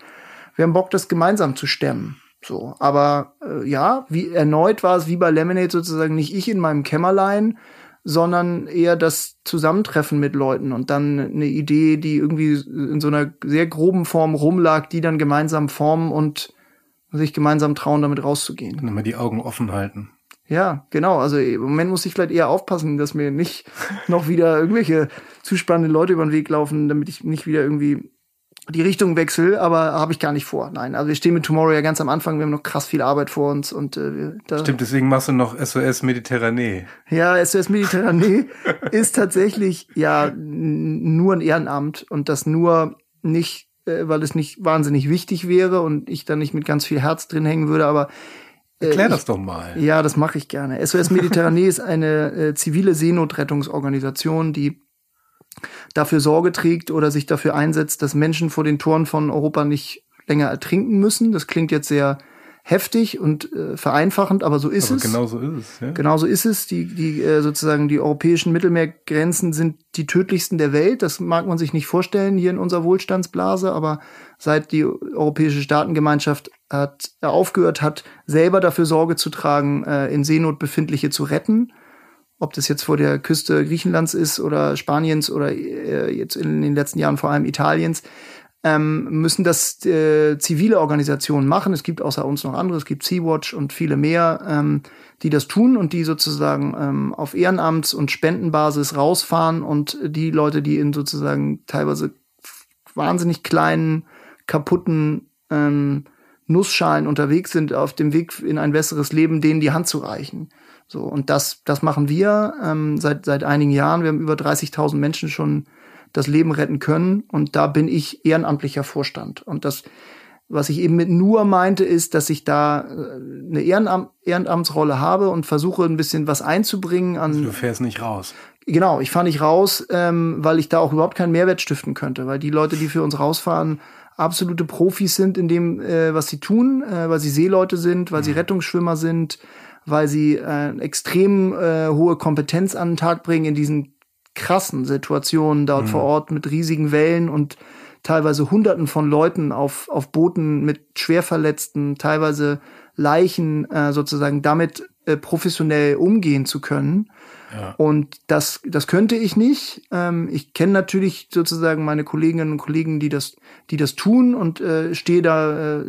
wir haben Bock, das gemeinsam zu stemmen. So, aber äh, ja, wie erneut war es wie bei Lemonade sozusagen nicht ich in meinem Kämmerlein, sondern eher das Zusammentreffen mit Leuten und dann eine Idee, die irgendwie in so einer sehr groben Form rumlag, die dann gemeinsam formen und sich gemeinsam trauen, damit rauszugehen. Dann immer die Augen offen halten. Ja, genau. Also im Moment muss ich vielleicht eher aufpassen, dass mir nicht noch wieder irgendwelche zu spannende Leute über den Weg laufen, damit ich nicht wieder irgendwie die Richtung wechsle, aber habe ich gar nicht vor. Nein, also wir stehen mit Tomorrow ja ganz am Anfang, wir haben noch krass viel Arbeit vor uns und äh, da Stimmt, deswegen machst du noch SOS Mediterranee. Ja, SOS Mediterranee ist tatsächlich ja nur ein Ehrenamt und das nur nicht, äh, weil es nicht wahnsinnig wichtig wäre und ich da nicht mit ganz viel Herz drin hängen würde, aber äh, Erklär das doch mal. Ja, das mache ich gerne. SOS Mediterranee ist eine äh, zivile Seenotrettungsorganisation, die dafür Sorge trägt oder sich dafür einsetzt, dass Menschen vor den Toren von Europa nicht länger ertrinken müssen. Das klingt jetzt sehr heftig und äh, vereinfachend, aber so ist aber es. Genau so ist es. Ja? Genau so ist es. Die, die äh, sozusagen die europäischen Mittelmeergrenzen sind die tödlichsten der Welt. Das mag man sich nicht vorstellen hier in unserer Wohlstandsblase, aber seit die europäische Staatengemeinschaft hat äh, aufgehört hat, selber dafür Sorge zu tragen, äh, in Seenot befindliche zu retten, ob das jetzt vor der Küste Griechenlands ist oder Spaniens oder äh, jetzt in den letzten Jahren vor allem Italiens, ähm, müssen das äh, zivile Organisationen machen. Es gibt außer uns noch andere, es gibt Sea-Watch und viele mehr, ähm, die das tun und die sozusagen ähm, auf Ehrenamts- und Spendenbasis rausfahren und die Leute, die in sozusagen teilweise wahnsinnig kleinen, kaputten ähm, Nussschalen unterwegs sind, auf dem Weg in ein besseres Leben, denen die Hand zu reichen. So, und das, das machen wir ähm, seit, seit einigen Jahren. Wir haben über 30.000 Menschen schon das Leben retten können. Und da bin ich ehrenamtlicher Vorstand. Und das Was ich eben mit nur meinte, ist, dass ich da äh, eine Ehrenam Ehrenamtsrolle habe und versuche ein bisschen was einzubringen an. Also du fährst nicht raus. Genau, ich fahre nicht raus, ähm, weil ich da auch überhaupt keinen Mehrwert stiften könnte, weil die Leute, die für uns rausfahren, absolute Profis sind in dem, äh, was sie tun, äh, weil sie Seeleute sind, weil sie mhm. Rettungsschwimmer sind, weil sie äh, extrem äh, hohe Kompetenz an den Tag bringen in diesen krassen Situationen dort mhm. vor Ort mit riesigen Wellen und teilweise Hunderten von Leuten auf, auf Booten mit Schwerverletzten, teilweise Leichen äh, sozusagen damit äh, professionell umgehen zu können. Ja. Und das, das könnte ich nicht. Ähm, ich kenne natürlich sozusagen meine Kolleginnen und Kollegen, die das, die das tun und äh, stehe da äh,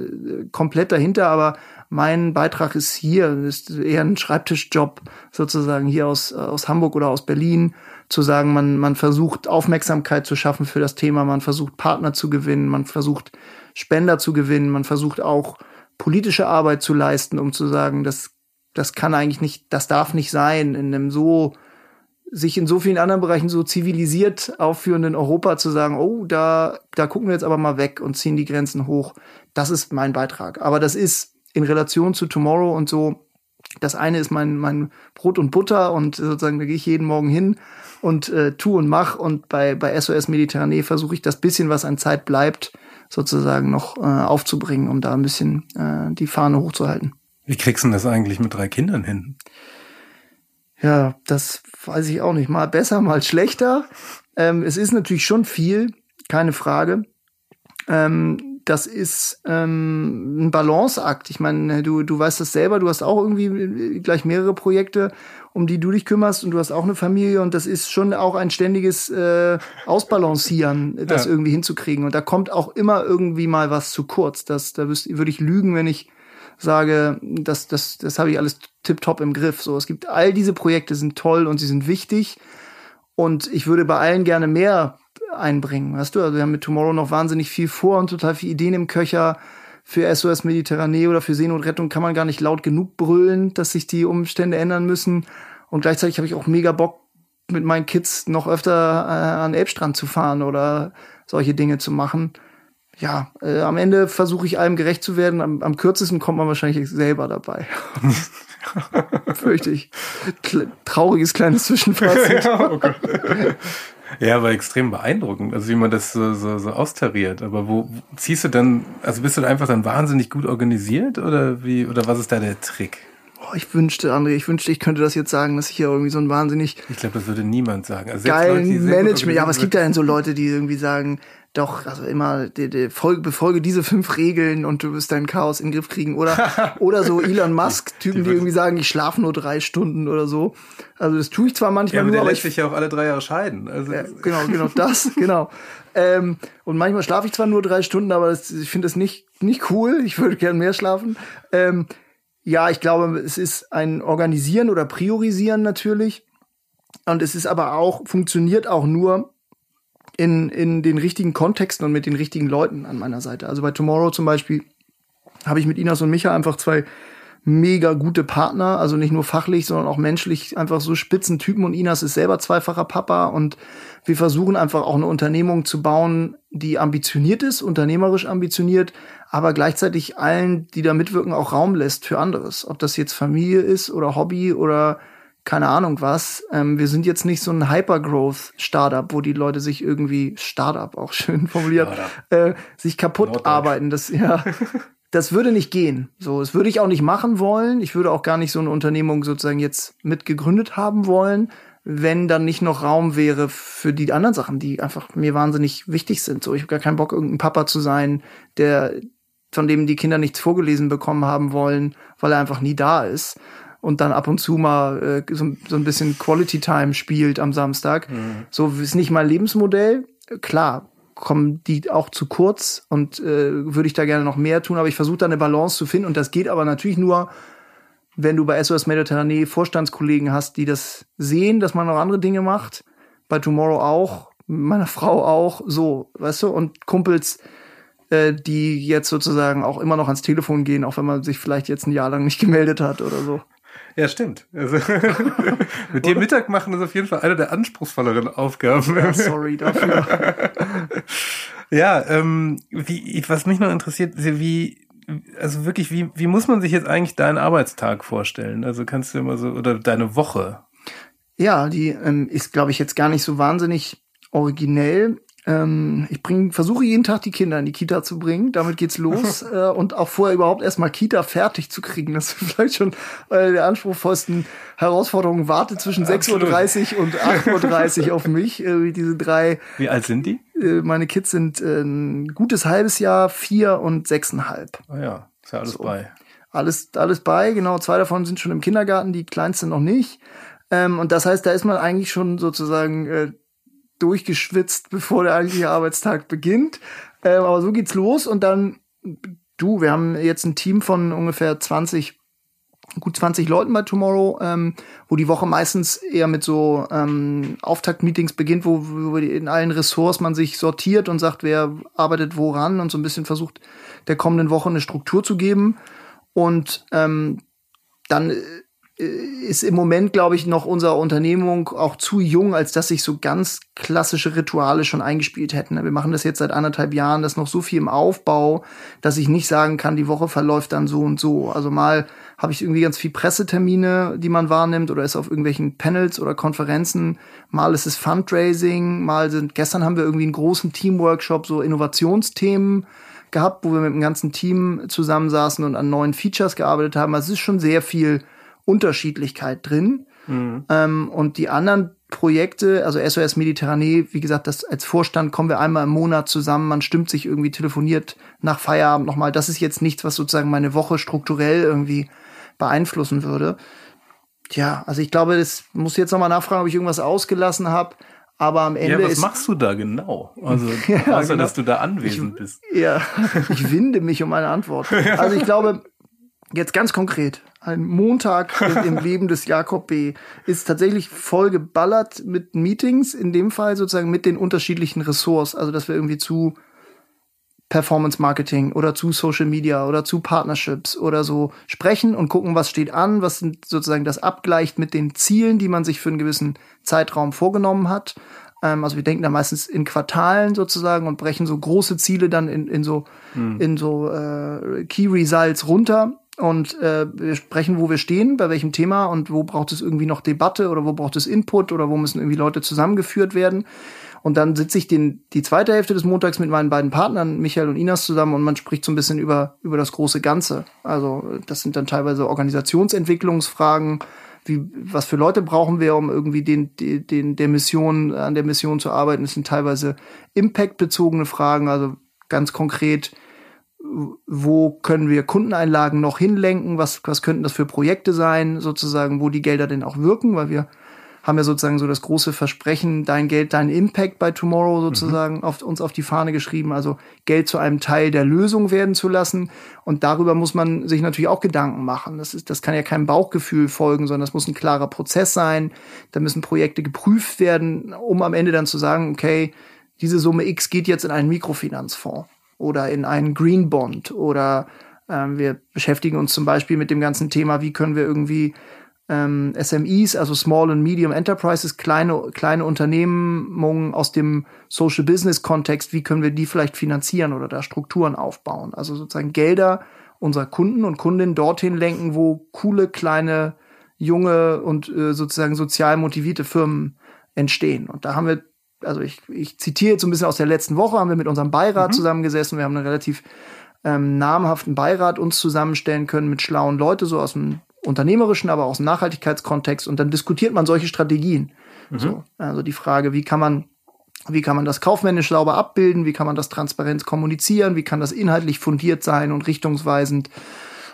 komplett dahinter. Aber mein Beitrag ist hier, ist eher ein Schreibtischjob sozusagen hier aus, aus Hamburg oder aus Berlin zu sagen, man, man versucht Aufmerksamkeit zu schaffen für das Thema, man versucht Partner zu gewinnen, man versucht Spender zu gewinnen, man versucht auch politische Arbeit zu leisten, um zu sagen, das, das kann eigentlich nicht, das darf nicht sein, in einem so, sich in so vielen anderen Bereichen so zivilisiert aufführenden Europa zu sagen, oh, da, da gucken wir jetzt aber mal weg und ziehen die Grenzen hoch. Das ist mein Beitrag. Aber das ist in Relation zu Tomorrow und so, das eine ist mein, mein Brot und Butter und sozusagen da gehe ich jeden Morgen hin und äh, tu und mach. Und bei, bei SOS Mediterranee versuche ich das bisschen, was an Zeit bleibt, sozusagen noch äh, aufzubringen, um da ein bisschen äh, die Fahne hochzuhalten. Wie kriegst du denn das eigentlich mit drei Kindern hin? Ja, das weiß ich auch nicht. Mal besser, mal schlechter. Ähm, es ist natürlich schon viel, keine Frage. Ähm, das ist ähm, ein Balanceakt. Ich meine, du, du weißt das selber, du hast auch irgendwie gleich mehrere Projekte um die du dich kümmerst und du hast auch eine Familie und das ist schon auch ein ständiges äh, Ausbalancieren, das ja. irgendwie hinzukriegen. Und da kommt auch immer irgendwie mal was zu kurz. Das, da würde ich lügen, wenn ich sage, das, das, das habe ich alles tipptopp im Griff. So, es gibt all diese Projekte sind toll und sie sind wichtig. Und ich würde bei allen gerne mehr einbringen. Weißt du, also wir haben mit Tomorrow noch wahnsinnig viel vor und total viele Ideen im Köcher für SOS Mediterranee oder für Seenotrettung kann man gar nicht laut genug brüllen, dass sich die Umstände ändern müssen. Und gleichzeitig habe ich auch mega Bock, mit meinen Kids noch öfter äh, an Elbstrand zu fahren oder solche Dinge zu machen. Ja, äh, am Ende versuche ich allem gerecht zu werden. Am, am kürzesten kommt man wahrscheinlich selber dabei. Fürchte ich. Trauriges kleines Zwischenfazit. ja, oh ja, aber extrem beeindruckend, also wie man das so, so, so austariert. Aber wo, ziehst du dann, also bist du einfach dann wahnsinnig gut organisiert oder wie, oder was ist da der Trick? Oh, ich wünschte, André, ich wünschte, ich könnte das jetzt sagen, dass ich hier irgendwie so ein wahnsinnig. Ich glaube, das würde niemand sagen. Also geilen Management. Ja, aber es gibt ja dann so Leute, die irgendwie sagen, doch, also immer, die, die Folge, befolge diese fünf Regeln und du wirst dein Chaos in den Griff kriegen. Oder, oder so Elon Musk-Typen, die, die, irgendwie sagen, ich schlafe nur drei Stunden oder so. Also das tue ich zwar manchmal ja, aber nur. Der lässt sich ja auch alle drei Jahre scheiden. Also ja, genau, genau das, genau. Ähm, und manchmal schlafe ich zwar nur drei Stunden, aber das, ich finde das nicht, nicht cool. Ich würde gern mehr schlafen. Ähm, ja, ich glaube, es ist ein Organisieren oder Priorisieren natürlich. Und es ist aber auch, funktioniert auch nur, in, in den richtigen Kontexten und mit den richtigen Leuten an meiner Seite. Also bei Tomorrow zum Beispiel habe ich mit Inas und Micha einfach zwei mega gute Partner, also nicht nur fachlich, sondern auch menschlich einfach so spitzen Typen und Inas ist selber zweifacher Papa und wir versuchen einfach auch eine Unternehmung zu bauen, die ambitioniert ist, unternehmerisch ambitioniert, aber gleichzeitig allen, die da mitwirken, auch Raum lässt für anderes. Ob das jetzt Familie ist oder Hobby oder keine Ahnung was. Ähm, wir sind jetzt nicht so ein Hypergrowth-Startup, wo die Leute sich irgendwie, Startup auch schön formuliert, äh, sich kaputt Norddeutsch. arbeiten. Das, ja, das würde nicht gehen. So, das würde ich auch nicht machen wollen. Ich würde auch gar nicht so eine Unternehmung sozusagen jetzt mitgegründet haben wollen, wenn dann nicht noch Raum wäre für die anderen Sachen, die einfach mir wahnsinnig wichtig sind. So, ich habe gar keinen Bock, irgendein Papa zu sein, der von dem die Kinder nichts vorgelesen bekommen haben wollen, weil er einfach nie da ist und dann ab und zu mal äh, so, so ein bisschen Quality Time spielt am Samstag. Mhm. So ist nicht mein Lebensmodell. Klar, kommen die auch zu kurz und äh, würde ich da gerne noch mehr tun, aber ich versuche da eine Balance zu finden und das geht aber natürlich nur, wenn du bei SOS Mediterranee Vorstandskollegen hast, die das sehen, dass man noch andere Dinge macht, bei Tomorrow auch, meiner Frau auch, so, weißt du, und Kumpels, äh, die jetzt sozusagen auch immer noch ans Telefon gehen, auch wenn man sich vielleicht jetzt ein Jahr lang nicht gemeldet hat oder so. Ja, stimmt. Also, mit dir Mittag machen ist auf jeden Fall eine der anspruchsvolleren Aufgaben. Ja, sorry dafür. Ja, ähm, wie, was mich noch interessiert, wie, also wirklich, wie, wie muss man sich jetzt eigentlich deinen Arbeitstag vorstellen? Also kannst du immer so, oder deine Woche? Ja, die ähm, ist, glaube ich, jetzt gar nicht so wahnsinnig originell. Ähm, ich bring, versuche jeden Tag die Kinder in die Kita zu bringen. Damit geht's los. äh, und auch vorher überhaupt erstmal Kita fertig zu kriegen. Das ist vielleicht schon äh, der anspruchsvollsten Herausforderung. Warte zwischen 6.30 Uhr und 8.30 Uhr auf mich. Äh, diese drei. Wie alt sind die? Äh, meine Kids sind äh, ein gutes halbes Jahr, vier und sechseinhalb. Ah ja, ist ja alles so. bei. Alles, alles bei, genau. Zwei davon sind schon im Kindergarten, die kleinste noch nicht. Ähm, und das heißt, da ist man eigentlich schon sozusagen äh, durchgeschwitzt, bevor der eigentliche Arbeitstag beginnt. Ähm, aber so geht's los und dann, du, wir haben jetzt ein Team von ungefähr 20 gut 20 Leuten bei Tomorrow, ähm, wo die Woche meistens eher mit so ähm, Auftaktmeetings beginnt, wo, wo in allen Ressorts man sich sortiert und sagt, wer arbeitet woran und so ein bisschen versucht, der kommenden Woche eine Struktur zu geben. Und ähm, dann äh, ist im Moment, glaube ich, noch unsere Unternehmung auch zu jung, als dass sich so ganz klassische Rituale schon eingespielt hätten. Wir machen das jetzt seit anderthalb Jahren, das ist noch so viel im Aufbau, dass ich nicht sagen kann, die Woche verläuft dann so und so. Also mal habe ich irgendwie ganz viel Pressetermine, die man wahrnimmt oder ist auf irgendwelchen Panels oder Konferenzen. Mal ist es Fundraising, mal sind, gestern haben wir irgendwie einen großen Teamworkshop, so Innovationsthemen gehabt, wo wir mit dem ganzen Team zusammensaßen und an neuen Features gearbeitet haben. Also es ist schon sehr viel Unterschiedlichkeit drin. Mhm. Ähm, und die anderen Projekte, also SOS Mediterranee, wie gesagt, das als Vorstand kommen wir einmal im Monat zusammen, man stimmt sich irgendwie, telefoniert nach Feierabend nochmal. Das ist jetzt nichts, was sozusagen meine Woche strukturell irgendwie beeinflussen würde. Tja, also ich glaube, das muss jetzt nochmal nachfragen, ob ich irgendwas ausgelassen habe. Aber am Ende. Ja, was ist, machst du da genau? Also, ja, außer genau. dass du da anwesend ich, bist. Ja, ich winde mich um eine Antwort. Also ich glaube, jetzt ganz konkret, ein Montag im, Leben des Jakob B. ist tatsächlich voll geballert mit Meetings, in dem Fall sozusagen mit den unterschiedlichen Ressorts. Also, dass wir irgendwie zu Performance Marketing oder zu Social Media oder zu Partnerships oder so sprechen und gucken, was steht an, was sind sozusagen das abgleicht mit den Zielen, die man sich für einen gewissen Zeitraum vorgenommen hat. Ähm, also wir denken da meistens in Quartalen sozusagen und brechen so große Ziele dann in, in so, hm. in so äh, Key Results runter und äh, wir sprechen, wo wir stehen, bei welchem Thema und wo braucht es irgendwie noch Debatte oder wo braucht es Input oder wo müssen irgendwie Leute zusammengeführt werden. Und dann sitze ich den, die zweite Hälfte des Montags mit meinen beiden Partnern, Michael und Inas, zusammen und man spricht so ein bisschen über, über das große Ganze. Also das sind dann teilweise Organisationsentwicklungsfragen, wie, was für Leute brauchen wir, um irgendwie den, den, der Mission, an der Mission zu arbeiten. Das sind teilweise impactbezogene Fragen, also ganz konkret, wo können wir Kundeneinlagen noch hinlenken, was, was könnten das für Projekte sein, sozusagen, wo die Gelder denn auch wirken, weil wir haben ja sozusagen so das große Versprechen, dein Geld, dein Impact bei Tomorrow sozusagen mhm. auf uns auf die Fahne geschrieben, also Geld zu einem Teil der Lösung werden zu lassen. Und darüber muss man sich natürlich auch Gedanken machen. Das ist, das kann ja keinem Bauchgefühl folgen, sondern das muss ein klarer Prozess sein. Da müssen Projekte geprüft werden, um am Ende dann zu sagen, okay, diese Summe X geht jetzt in einen Mikrofinanzfonds oder in einen Green Bond oder ähm, wir beschäftigen uns zum Beispiel mit dem ganzen Thema, wie können wir irgendwie ähm, SMEs, also Small and Medium Enterprises, kleine, kleine Unternehmungen aus dem Social Business Kontext, wie können wir die vielleicht finanzieren oder da Strukturen aufbauen? Also sozusagen Gelder unserer Kunden und Kundinnen dorthin lenken, wo coole, kleine, junge und äh, sozusagen sozial motivierte Firmen entstehen. Und da haben wir, also ich, ich zitiere jetzt so ein bisschen aus der letzten Woche, haben wir mit unserem Beirat mhm. zusammengesessen. Wir haben einen relativ ähm, namhaften Beirat uns zusammenstellen können mit schlauen Leute, so aus dem unternehmerischen, aber auch aus dem Nachhaltigkeitskontext und dann diskutiert man solche Strategien. Mhm. So, also die Frage, wie kann man wie kann man das kaufmännisch sauber abbilden? Wie kann man das transparent kommunizieren? Wie kann das inhaltlich fundiert sein und richtungsweisend?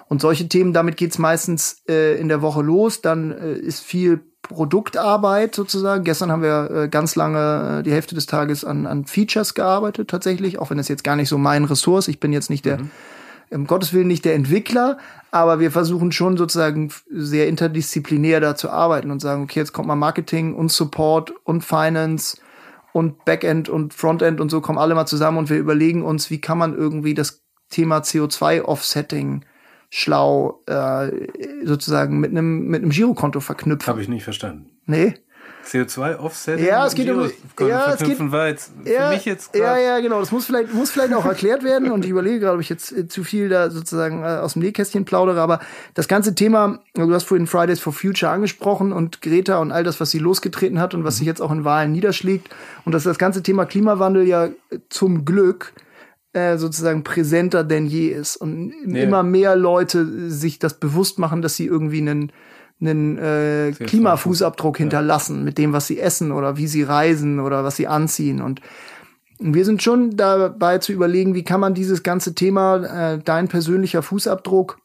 Und solche Themen, damit geht's meistens äh, in der Woche los. Dann äh, ist viel Produktarbeit sozusagen. Gestern haben wir äh, ganz lange äh, die Hälfte des Tages an, an Features gearbeitet, tatsächlich, auch wenn es jetzt gar nicht so mein Ressource. Ich bin jetzt nicht der, mhm um Gottes Willen nicht der Entwickler, aber wir versuchen schon sozusagen sehr interdisziplinär da zu arbeiten und sagen, okay, jetzt kommt mal Marketing und Support und Finance und Backend und Frontend und so kommen alle mal zusammen und wir überlegen uns, wie kann man irgendwie das Thema CO2-Offsetting schlau äh, sozusagen mit einem mit einem Girokonto verknüpfen. Habe ich nicht verstanden. Nee. CO2-Offset? Ja, es geht um. Ja, es geht, war jetzt für ja, mich jetzt Ja, ja, genau. Das muss vielleicht, muss vielleicht auch erklärt werden. Und ich überlege gerade, ob ich jetzt äh, zu viel da sozusagen äh, aus dem Nähkästchen plaudere. Aber das ganze Thema, du hast vorhin Fridays for Future angesprochen und Greta und all das, was sie losgetreten hat und was sich jetzt auch in Wahlen niederschlägt. Und dass das ganze Thema Klimawandel ja zum Glück äh, sozusagen präsenter denn je ist. Und Ja. immer mehr Leute sich das bewusst machen, dass sie irgendwie einen einen äh, Klimafußabdruck hinterlassen mit dem, was sie essen oder wie sie reisen oder was sie anziehen. Und wir sind schon dabei zu überlegen, wie kann man dieses ganze Thema, äh, dein persönlicher Fußabdruck,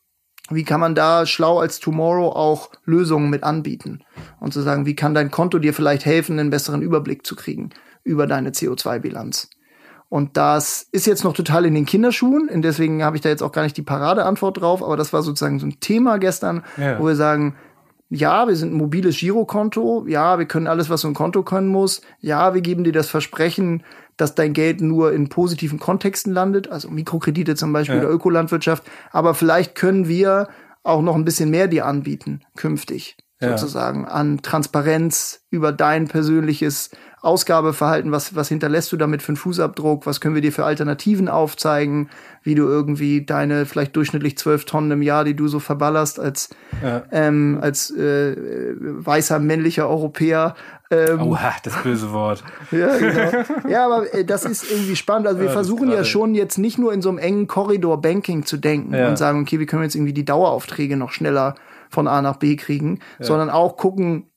wie kann man da schlau als Tomorrow auch Lösungen mit anbieten? Und zu sagen, wie kann dein Konto dir vielleicht helfen, einen besseren Überblick zu kriegen über deine CO2-Bilanz? Und das ist jetzt noch total in den Kinderschuhen, und deswegen habe ich da jetzt auch gar nicht die Paradeantwort drauf, aber das war sozusagen so ein Thema gestern, Ja. wo wir sagen, ja, wir sind ein mobiles Girokonto, ja, wir können alles, was so ein Konto können muss, ja, wir geben dir das Versprechen, dass dein Geld nur in positiven Kontexten landet, also Mikrokredite zum Beispiel Ja. oder Ökolandwirtschaft, aber vielleicht können wir auch noch ein bisschen mehr dir anbieten, künftig, Ja. sozusagen, an Transparenz über dein persönliches Ausgabeverhalten, was, was hinterlässt du damit für einen Fußabdruck, was können wir dir für Alternativen aufzeigen, wie du irgendwie deine vielleicht durchschnittlich zwölf Tonnen im Jahr, die du so verballerst als, Ja. ähm, als äh, weißer männlicher Europäer. Ähm, Oha, das böse Wort. ja, genau. ja, aber äh, das ist irgendwie spannend. Also wir Ja, versuchen ja schon jetzt nicht nur in so einem engen Korridor Banking zu denken Ja. und sagen, okay, wie können wir jetzt irgendwie die Daueraufträge noch schneller von A nach B kriegen, sondern auch gucken,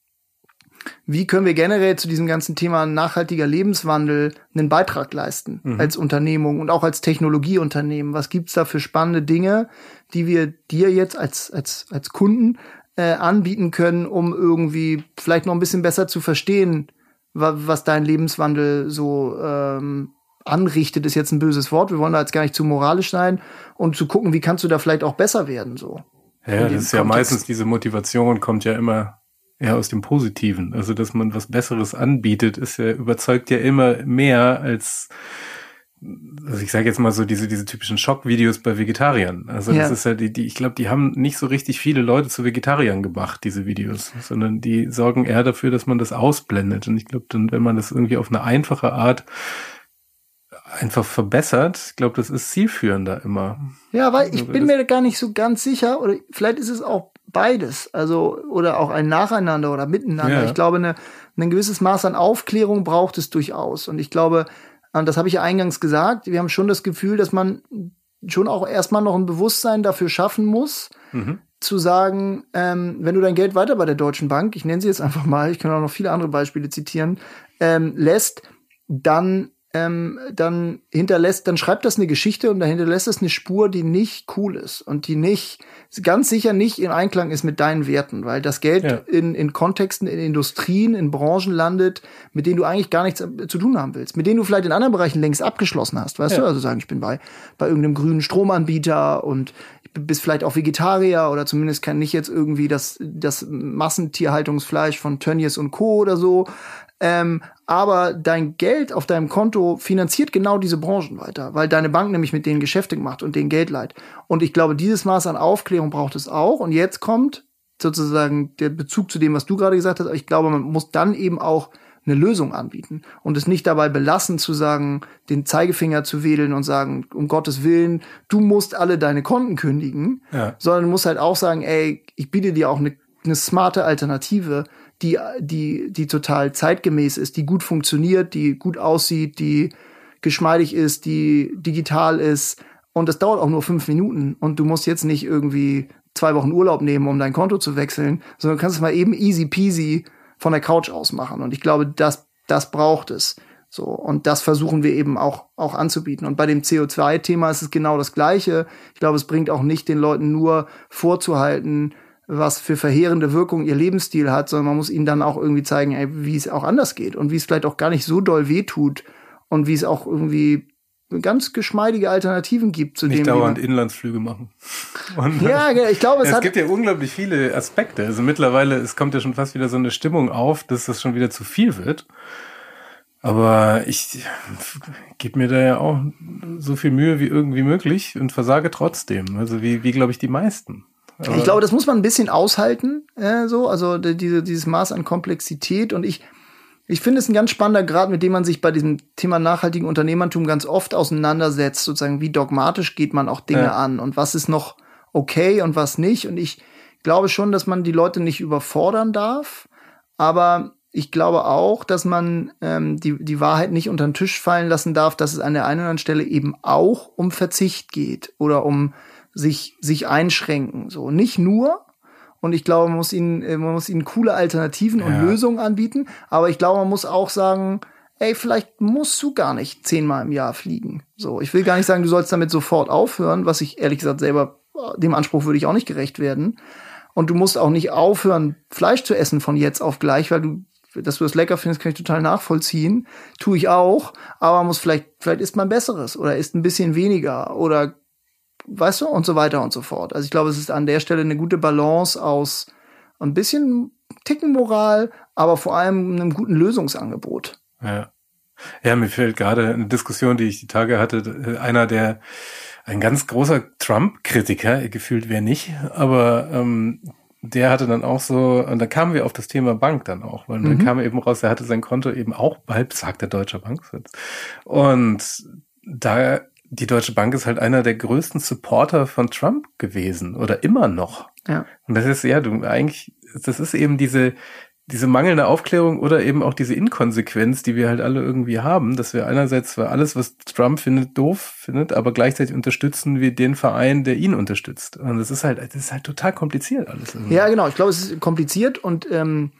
wie können wir generell zu diesem ganzen Thema nachhaltiger Lebenswandel einen Beitrag leisten Mhm. als Unternehmung und auch als Technologieunternehmen? Was gibt's da für spannende Dinge, die wir dir jetzt als, als, als Kunden äh, anbieten können, um irgendwie vielleicht noch ein bisschen besser zu verstehen, wa was dein Lebenswandel so ähm, anrichtet, ist jetzt ein böses Wort. Wir wollen da jetzt gar nicht zu moralisch sein und zu gucken, wie kannst du da vielleicht auch besser werden, so. Ja, das ist ja Kontext. meistens diese Motivation kommt ja immer eher aus dem Positiven. Also, dass man was Besseres anbietet, ist ja, überzeugt ja immer mehr als, also ich sage jetzt mal so diese, diese typischen Schockvideos bei Vegetariern. Also das Ja. ist ja die, die, ich glaube, die haben nicht so richtig viele Leute zu Vegetariern gemacht, diese Videos, sondern die sorgen eher dafür, dass man das ausblendet. Und ich glaube, dann, wenn man das irgendwie auf eine einfache Art einfach verbessert, ich glaube, das ist zielführender immer. Ja, weil ich Also bin das- mir gar nicht so ganz sicher, oder vielleicht ist es auch beides, also oder auch ein Nacheinander oder Miteinander. Ja. Ich glaube, eine, ein gewisses Maß an Aufklärung braucht es durchaus. Und ich glaube, und das habe ich ja eingangs gesagt, wir haben schon das Gefühl, dass man schon auch erstmal noch ein Bewusstsein dafür schaffen muss, Mhm. zu sagen, ähm, wenn du dein Geld weiter bei der Deutschen Bank, ich nenne sie jetzt einfach mal, ich kann auch noch viele andere Beispiele zitieren, ähm, lässt, dann ähm, dann hinterlässt, dann schreibt das eine Geschichte und dann hinterlässt es eine Spur, die nicht cool ist und die nicht, ganz sicher nicht in Einklang ist mit deinen Werten, weil das Geld Ja. in, in Kontexten, in Industrien, in Branchen landet, mit denen du eigentlich gar nichts zu tun haben willst, mit denen du vielleicht in anderen Bereichen längst abgeschlossen hast, weißt Ja. du? Also sagen, ich bin bei, bei irgendeinem grünen Stromanbieter und bist vielleicht auch Vegetarier oder zumindest kann nicht jetzt irgendwie das, das Massentierhaltungsfleisch von Tönnies und Co. oder so. Ähm, aber dein Geld auf deinem Konto finanziert genau diese Branchen weiter, weil deine Bank nämlich mit denen Geschäfte macht und denen Geld leiht. Und ich glaube, dieses Maß an Aufklärung braucht es auch. Und jetzt kommt sozusagen der Bezug zu dem, was du gerade gesagt hast. Aber ich glaube, man muss dann eben auch eine Lösung anbieten und es nicht dabei belassen zu sagen, den Zeigefinger zu wedeln und sagen, um Gottes Willen, du musst alle deine Konten kündigen, Ja. sondern du musst halt auch sagen, ey, ich biete dir auch eine, eine smarte Alternative, die, die, die total zeitgemäß ist, die gut funktioniert, die gut aussieht, die geschmeidig ist, die digital ist. Und das dauert auch nur fünf Minuten. Und du musst jetzt nicht irgendwie zwei Wochen Urlaub nehmen, um dein Konto zu wechseln, sondern du kannst es mal eben easy peasy von der Couch aus machen. Und ich glaube, das, das braucht es. So. Und das versuchen wir eben auch, auch anzubieten. Und bei dem CO2-Thema ist es genau das Gleiche. Ich glaube, es bringt auch nicht den Leuten nur vorzuhalten, was für verheerende Wirkung ihr Lebensstil hat, sondern man muss ihnen dann auch irgendwie zeigen, ey, wie es auch anders geht und wie es vielleicht auch gar nicht so doll wehtut und wie es auch irgendwie ganz geschmeidige Alternativen gibt zu Nicht dem, wie dauernd Inlandsflüge machen. Und ja, ich glaube, es, es hat gibt ja unglaublich viele Aspekte. Also mittlerweile, es kommt ja schon fast wieder so eine Stimmung auf, dass das schon wieder zu viel wird. Aber ich gebe mir da ja auch so viel Mühe wie irgendwie möglich und versage trotzdem. Also wie, wie glaube ich, die meisten. Ich glaube, das muss man ein bisschen aushalten, äh, so, also diese, dieses Maß an Komplexität. Und ich, ich finde es ein ganz spannender Grad, mit dem man sich bei diesem Thema nachhaltigen Unternehmertum ganz oft auseinandersetzt, sozusagen, wie dogmatisch geht man auch Dinge ja. an und was ist noch okay und was nicht. Und ich glaube schon, dass man die Leute nicht überfordern darf, aber ich glaube auch, dass man ähm, die, die Wahrheit nicht unter den Tisch fallen lassen darf, dass es an der einen oder anderen Stelle eben auch um Verzicht geht oder um sich, sich einschränken. So nicht nur. Und ich glaube, man muss ihnen, äh, man muss ihnen coole Alternativen und Lösungen anbieten. Aber ich glaube, man muss auch sagen, ey, vielleicht musst du gar nicht zehnmal im Jahr fliegen. So, ich will gar nicht sagen, du sollst damit sofort aufhören, was ich ehrlich gesagt selber, dem Anspruch würde ich auch nicht gerecht werden. Und du musst auch nicht aufhören, Fleisch zu essen von jetzt auf gleich, weil du, dass du das lecker findest, kann ich total nachvollziehen. Tue ich auch. Aber man muss vielleicht, vielleicht isst man besseres oder isst ein bisschen weniger oder weißt du, und so weiter und so fort. Also ich glaube, es ist an der Stelle eine gute Balance aus ein bisschen Tickenmoral, aber vor allem einem guten Lösungsangebot. Ja. Ja, mir fällt gerade eine Diskussion, die ich die Tage hatte, einer der ein ganz großer Trump-Kritiker, gefühlt wer nicht, aber ähm, der hatte dann auch so, und da kamen wir auf das Thema Bank dann auch, weil mhm. dann kam eben raus, er hatte sein Konto eben auch bald, sagt der Deutsche Bank. Und da die Deutsche Bank ist halt einer der größten Supporter von Trump gewesen oder immer noch. Ja. Und das ist ja, du eigentlich, das ist eben diese, diese mangelnde Aufklärung oder eben auch diese Inkonsequenz, die wir halt alle irgendwie haben, dass wir einerseits zwar alles, was Trump findet, doof findet, aber gleichzeitig unterstützen wir den Verein, der ihn unterstützt. Und das ist halt, das ist halt total kompliziert alles. Irgendwie. Ja, genau. Ich glaube, es ist kompliziert und ähm,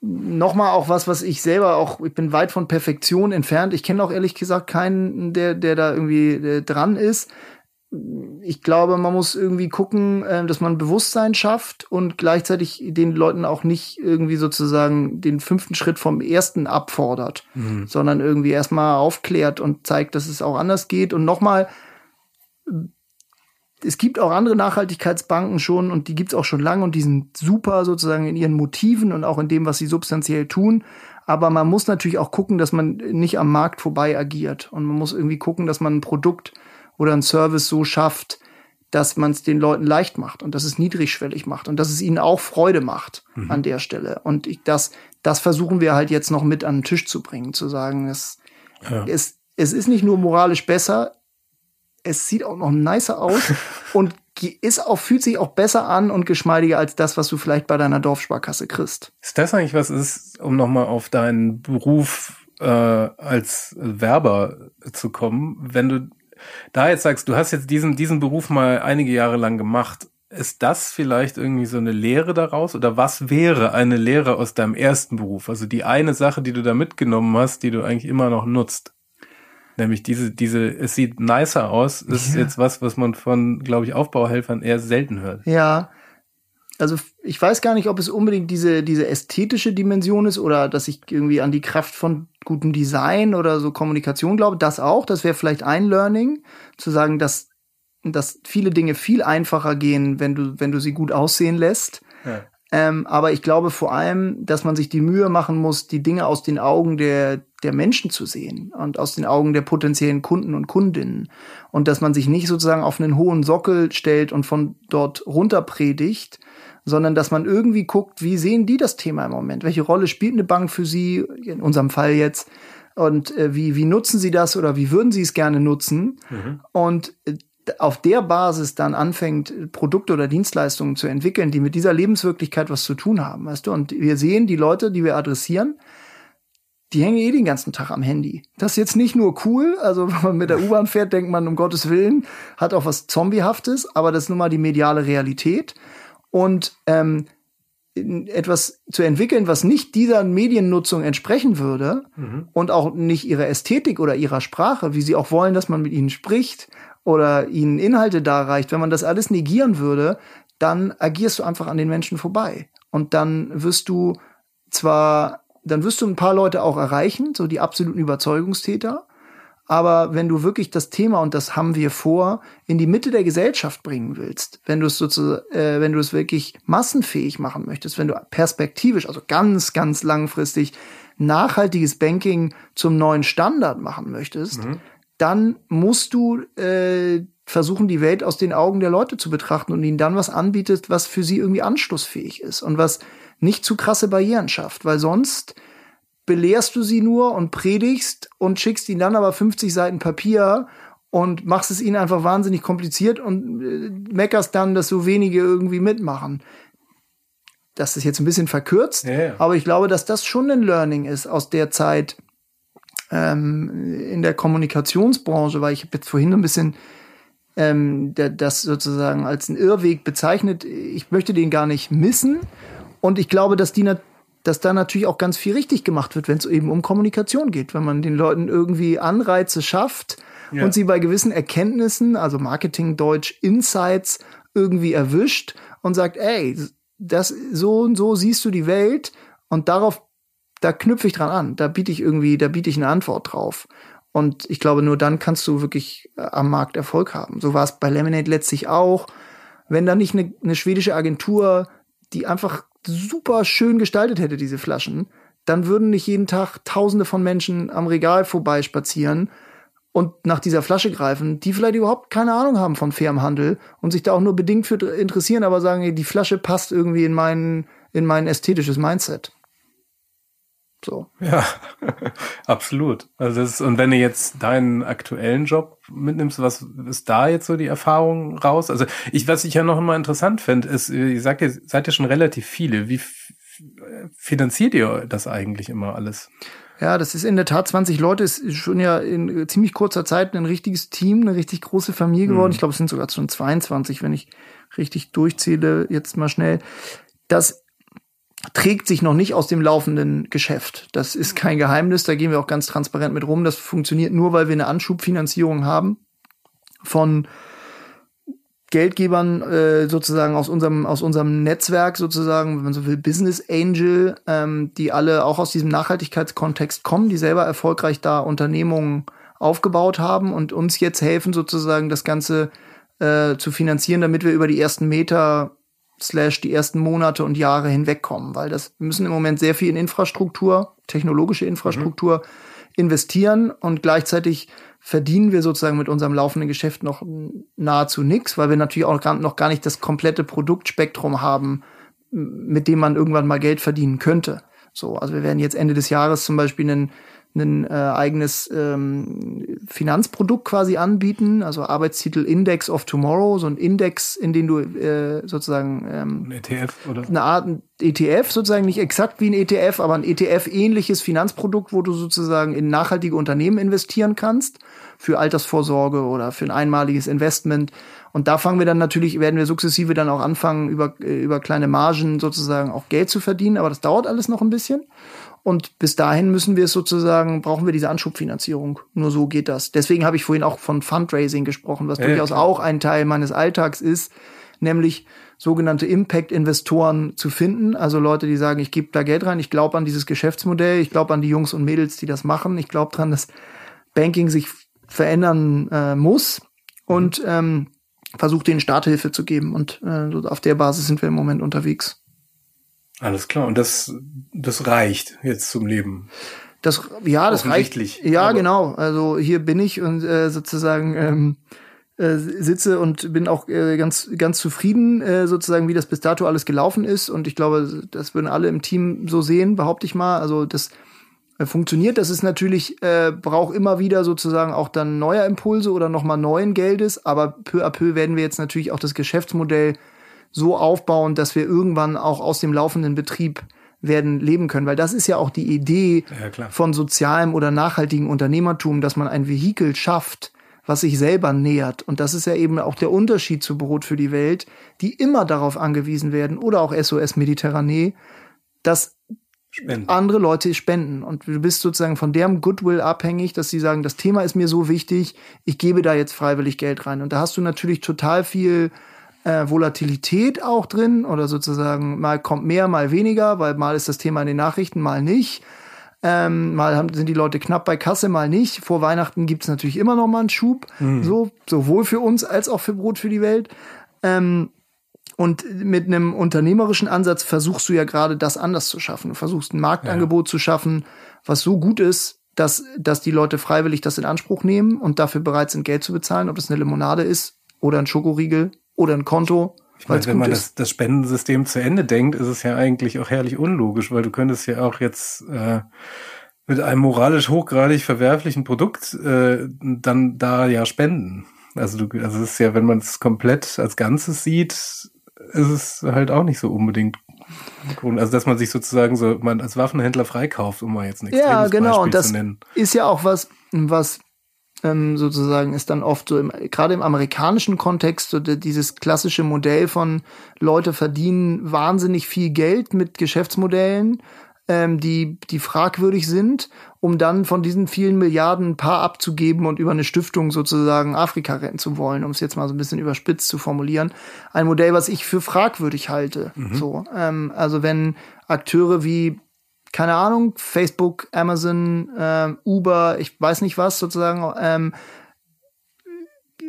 nochmal auch was, was ich selber auch, ich bin weit von Perfektion entfernt. Ich kenne auch ehrlich gesagt keinen, der, der da irgendwie äh, dran ist. Ich glaube, man muss irgendwie gucken, äh, dass man Bewusstsein schafft und gleichzeitig den Leuten auch nicht irgendwie sozusagen den fünften Schritt vom ersten abfordert, mhm. sondern irgendwie erstmal aufklärt und zeigt, dass es auch anders geht. Und nochmal, es gibt auch andere Nachhaltigkeitsbanken schon und die gibt es auch schon lange und die sind super sozusagen in ihren Motiven und auch in dem, was sie substanziell tun. Aber man muss natürlich auch gucken, dass man nicht am Markt vorbei agiert. Und man muss irgendwie gucken, dass man ein Produkt oder ein Service so schafft, dass man es den Leuten leicht macht und dass es niedrigschwellig macht und dass es ihnen auch Freude macht mhm. an der Stelle. Und ich, das, das versuchen wir halt jetzt noch mit an den Tisch zu bringen, zu sagen, es, ja. es, es ist nicht nur moralisch besser, es sieht auch noch nicer aus und ist auch, fühlt sich auch besser an und geschmeidiger als das, was du vielleicht bei deiner Dorfsparkasse kriegst. Ist das eigentlich was ist, um nochmal auf deinen Beruf äh, als Werber zu kommen, wenn du da jetzt sagst, du hast jetzt diesen, diesen Beruf mal einige Jahre lang gemacht, ist das vielleicht irgendwie so eine Lehre daraus? Oder was wäre eine Lehre aus deinem ersten Beruf? Also die eine Sache, die du da mitgenommen hast, die du eigentlich immer noch nutzt? Nämlich diese, diese, es sieht nicer aus, ist ja. jetzt was, was man von, glaube ich, Aufbauhelfern eher selten hört. Ja. Also ich weiß gar nicht, ob es unbedingt diese, diese ästhetische Dimension ist oder dass ich irgendwie an die Kraft von gutem Design oder so Kommunikation glaube. Das auch, das wäre vielleicht ein Learning, zu sagen, dass, dass viele Dinge viel einfacher gehen, wenn du, wenn du sie gut aussehen lässt. Ja. Ähm, aber ich glaube vor allem, dass man sich die Mühe machen muss, die Dinge aus den Augen der, der Menschen zu sehen und aus den Augen der potenziellen Kunden und Kundinnen. Und dass man sich nicht sozusagen auf einen hohen Sockel stellt und von dort runter predigt, sondern dass man irgendwie guckt, wie sehen die das Thema im Moment? Welche Rolle spielt eine Bank für sie, in unserem Fall jetzt? Und äh, wie, wie nutzen sie das oder wie würden sie es gerne nutzen? Mhm. Und äh, auf der Basis dann anfängt, Produkte oder Dienstleistungen zu entwickeln, die mit dieser Lebenswirklichkeit was zu tun haben, weißt du? Und wir sehen die Leute, die wir adressieren, die hängen eh den ganzen Tag am Handy. Das ist jetzt nicht nur cool, also wenn man mit der U-Bahn fährt, denkt man, um Gottes Willen, hat auch was Zombiehaftes, aber das ist nun mal die mediale Realität. Und ähm, etwas zu entwickeln, was nicht dieser Mediennutzung entsprechen würde mhm. und auch nicht ihrer Ästhetik oder ihrer Sprache, wie sie auch wollen, dass man mit ihnen spricht oder ihnen Inhalte darreicht, wenn man das alles negieren würde, dann agierst du einfach an den Menschen vorbei. Und dann wirst du zwar dann wirst du ein paar Leute auch erreichen, so die absoluten Überzeugungstäter. Aber wenn du wirklich das Thema, und das haben wir vor, in die Mitte der Gesellschaft bringen willst, wenn du es sozusagen, äh, wenn du es wirklich massenfähig machen möchtest, wenn du perspektivisch, also ganz, ganz langfristig nachhaltiges Banking zum neuen Standard machen möchtest, mhm. dann musst du äh, versuchen, die Welt aus den Augen der Leute zu betrachten und ihnen dann was anbietet, was für sie irgendwie anschlussfähig ist und was nicht zu krasse Barrieren schafft, weil sonst belehrst du sie nur und predigst und schickst ihnen dann aber 50 Seiten Papier und machst es ihnen einfach wahnsinnig kompliziert und äh, meckerst dann, dass so wenige irgendwie mitmachen. Das ist jetzt ein bisschen verkürzt, ja. aber ich glaube, dass das schon ein Learning ist aus der Zeit ähm, in der Kommunikationsbranche, weil ich habe jetzt vorhin ein bisschen ähm, das sozusagen als einen Irrweg bezeichnet. Ich möchte den gar nicht missen. Und ich glaube, dass die dass da natürlich auch ganz viel richtig gemacht wird, wenn es eben um Kommunikation geht, wenn man den Leuten irgendwie Anreize schafft Ja. und sie bei gewissen Erkenntnissen, also Marketing Deutsch Insights irgendwie erwischt und sagt, ey, das so und so siehst du die Welt und darauf da knüpfe ich dran an, da biete ich irgendwie, da biete ich eine Antwort drauf. Und ich glaube, nur dann kannst du wirklich äh, am Markt Erfolg haben. So war es bei Lemonade letztlich auch. Wenn da nicht eine, eine schwedische Agentur, die einfach super schön gestaltet hätte, diese Flaschen, dann würden nicht jeden Tag Tausende von Menschen am Regal vorbeispazieren und nach dieser Flasche greifen, die vielleicht überhaupt keine Ahnung haben von fairem Handel und sich da auch nur bedingt für interessieren, aber sagen, die Flasche passt irgendwie in mein, in mein ästhetisches Mindset. So. Ja, absolut. Also das ist, und wenn du jetzt deinen aktuellen Job mitnimmst, was ist da jetzt so die Erfahrung raus? Also ich, was ich ja noch immer interessant finde, ist, ihr sagt, ihr seid ja schon relativ viele. Wie finanziert ihr das eigentlich immer alles? Ja, das ist in der Tat 20 Leute, ist schon ja in ziemlich kurzer Zeit ein richtiges Team, eine richtig große Familie geworden. Ich glaube, es sind sogar schon 22, wenn ich richtig durchzähle, jetzt mal schnell. Das trägt sich noch nicht aus dem laufenden Geschäft. Das ist kein Geheimnis, da gehen wir auch ganz transparent mit rum. Das funktioniert nur, weil wir eine Anschubfinanzierung haben von Geldgebern äh, sozusagen aus unserem aus unserem Netzwerk sozusagen, wenn man so will, Business Angel, ähm, die alle auch aus diesem Nachhaltigkeitskontext kommen, die selber erfolgreich da Unternehmungen aufgebaut haben und uns jetzt helfen sozusagen das Ganze äh, zu finanzieren, damit wir über die ersten Meter slash die ersten Monate und Jahre hinwegkommen, weil das wir müssen im Moment sehr viel in Infrastruktur, technologische Infrastruktur investieren und gleichzeitig verdienen wir sozusagen mit unserem laufenden Geschäft noch nahezu nichts, weil wir natürlich auch noch gar nicht das komplette Produktspektrum haben, mit dem man irgendwann mal Geld verdienen könnte. So, also wir werden jetzt Ende des Jahres zum Beispiel einen ein äh, eigenes ähm, Finanzprodukt quasi anbieten, also Arbeitstitel Index of Tomorrow, so ein Index, in den du äh, sozusagen ähm, Ein ETF oder? eine Art ETF, sozusagen nicht exakt wie ein ETF, aber ein ETF-ähnliches Finanzprodukt, wo du sozusagen in nachhaltige Unternehmen investieren kannst, für Altersvorsorge oder für ein einmaliges Investment. Und da fangen wir dann natürlich, werden wir sukzessive dann auch anfangen, über, äh, über kleine Margen sozusagen auch Geld zu verdienen, aber das dauert alles noch ein bisschen. Und bis dahin müssen wir es sozusagen, brauchen wir diese Anschubfinanzierung. Nur so geht das. Deswegen habe ich vorhin auch von Fundraising gesprochen, was Ja, durchaus klar. auch ein Teil meines Alltags ist, nämlich sogenannte Impact-Investoren zu finden. Also Leute, die sagen, ich gebe da Geld rein, ich glaube an dieses Geschäftsmodell, ich glaube an die Jungs und Mädels, die das machen, ich glaube dran, dass Banking sich verändern äh, muss und ähm, versucht denen Starthilfe zu geben. Und äh, auf der Basis sind wir im Moment unterwegs. Alles klar. Und das, das reicht jetzt zum Leben. Das, ja, das reicht. Ja, genau. Also hier bin ich und äh, sozusagen ähm, äh, sitze und bin auch äh, ganz ganz zufrieden äh, sozusagen, wie das bis dato alles gelaufen ist. Und ich glaube, das würden alle im Team so sehen, behaupte ich mal. Also das äh, funktioniert. Das ist natürlich äh, braucht immer wieder sozusagen auch dann neuer Impulse oder noch mal neuen Geldes. Aber peu à peu werden wir jetzt natürlich auch das Geschäftsmodell so aufbauen, dass wir irgendwann auch aus dem laufenden Betrieb werden leben können, weil das ist ja auch die Idee Ja, von sozialem oder nachhaltigem Unternehmertum, dass man ein Vehikel schafft, was sich selber nähert. Und das ist ja eben auch der Unterschied zu Brot für die Welt, die immer darauf angewiesen werden, oder auch SOS Mediterranee, dass Spenden. andere Leute spenden. Und du bist sozusagen von deren Goodwill abhängig, dass sie sagen, das Thema ist mir so wichtig, ich gebe da jetzt freiwillig Geld rein. Und da hast du natürlich total viel äh, Volatilität auch drin oder sozusagen mal kommt mehr, mal weniger, weil mal ist das Thema in den Nachrichten, mal nicht. Ähm, mal haben, sind die Leute knapp bei Kasse, mal nicht. Vor Weihnachten gibt's natürlich immer noch mal einen Schub, so sowohl für uns als auch für Brot für die Welt. Ähm, und mit einem unternehmerischen Ansatz versuchst du ja gerade das anders zu schaffen. Du versuchst ein Marktangebot zu schaffen, was so gut ist, dass, dass die Leute freiwillig das in Anspruch nehmen und dafür bereit sind, Geld zu bezahlen. Ob das eine Limonade ist, oder ein Schokoriegel oder ein Konto. Ich meine, wenn man das, das Spendensystem zu Ende denkt, ist es ja eigentlich auch herrlich unlogisch, weil du könntest ja auch jetzt äh, mit einem moralisch hochgradig verwerflichen Produkt äh, dann da ja spenden. Also du, also es ist ja, wenn man es komplett als Ganzes sieht, ist es halt auch nicht so unbedingt also dass man sich sozusagen so man als Waffenhändler freikauft, um mal jetzt ein extremes Ja, genau. Beispiel und das ist ja auch was, was ähm, sozusagen ist dann oft so im, gerade im amerikanischen Kontext so dieses klassische Modell von Leute verdienen wahnsinnig viel Geld mit Geschäftsmodellen, ähm, die, die fragwürdig sind, um dann von diesen vielen Milliarden ein paar abzugeben und über eine Stiftung sozusagen Afrika retten zu wollen, um es jetzt mal so ein bisschen überspitzt zu formulieren. Ein Modell, was ich für fragwürdig halte. Mhm. So, ähm, also wenn Akteure wie keine Ahnung, Facebook, Amazon, äh, Uber, ich weiß nicht was sozusagen, ähm,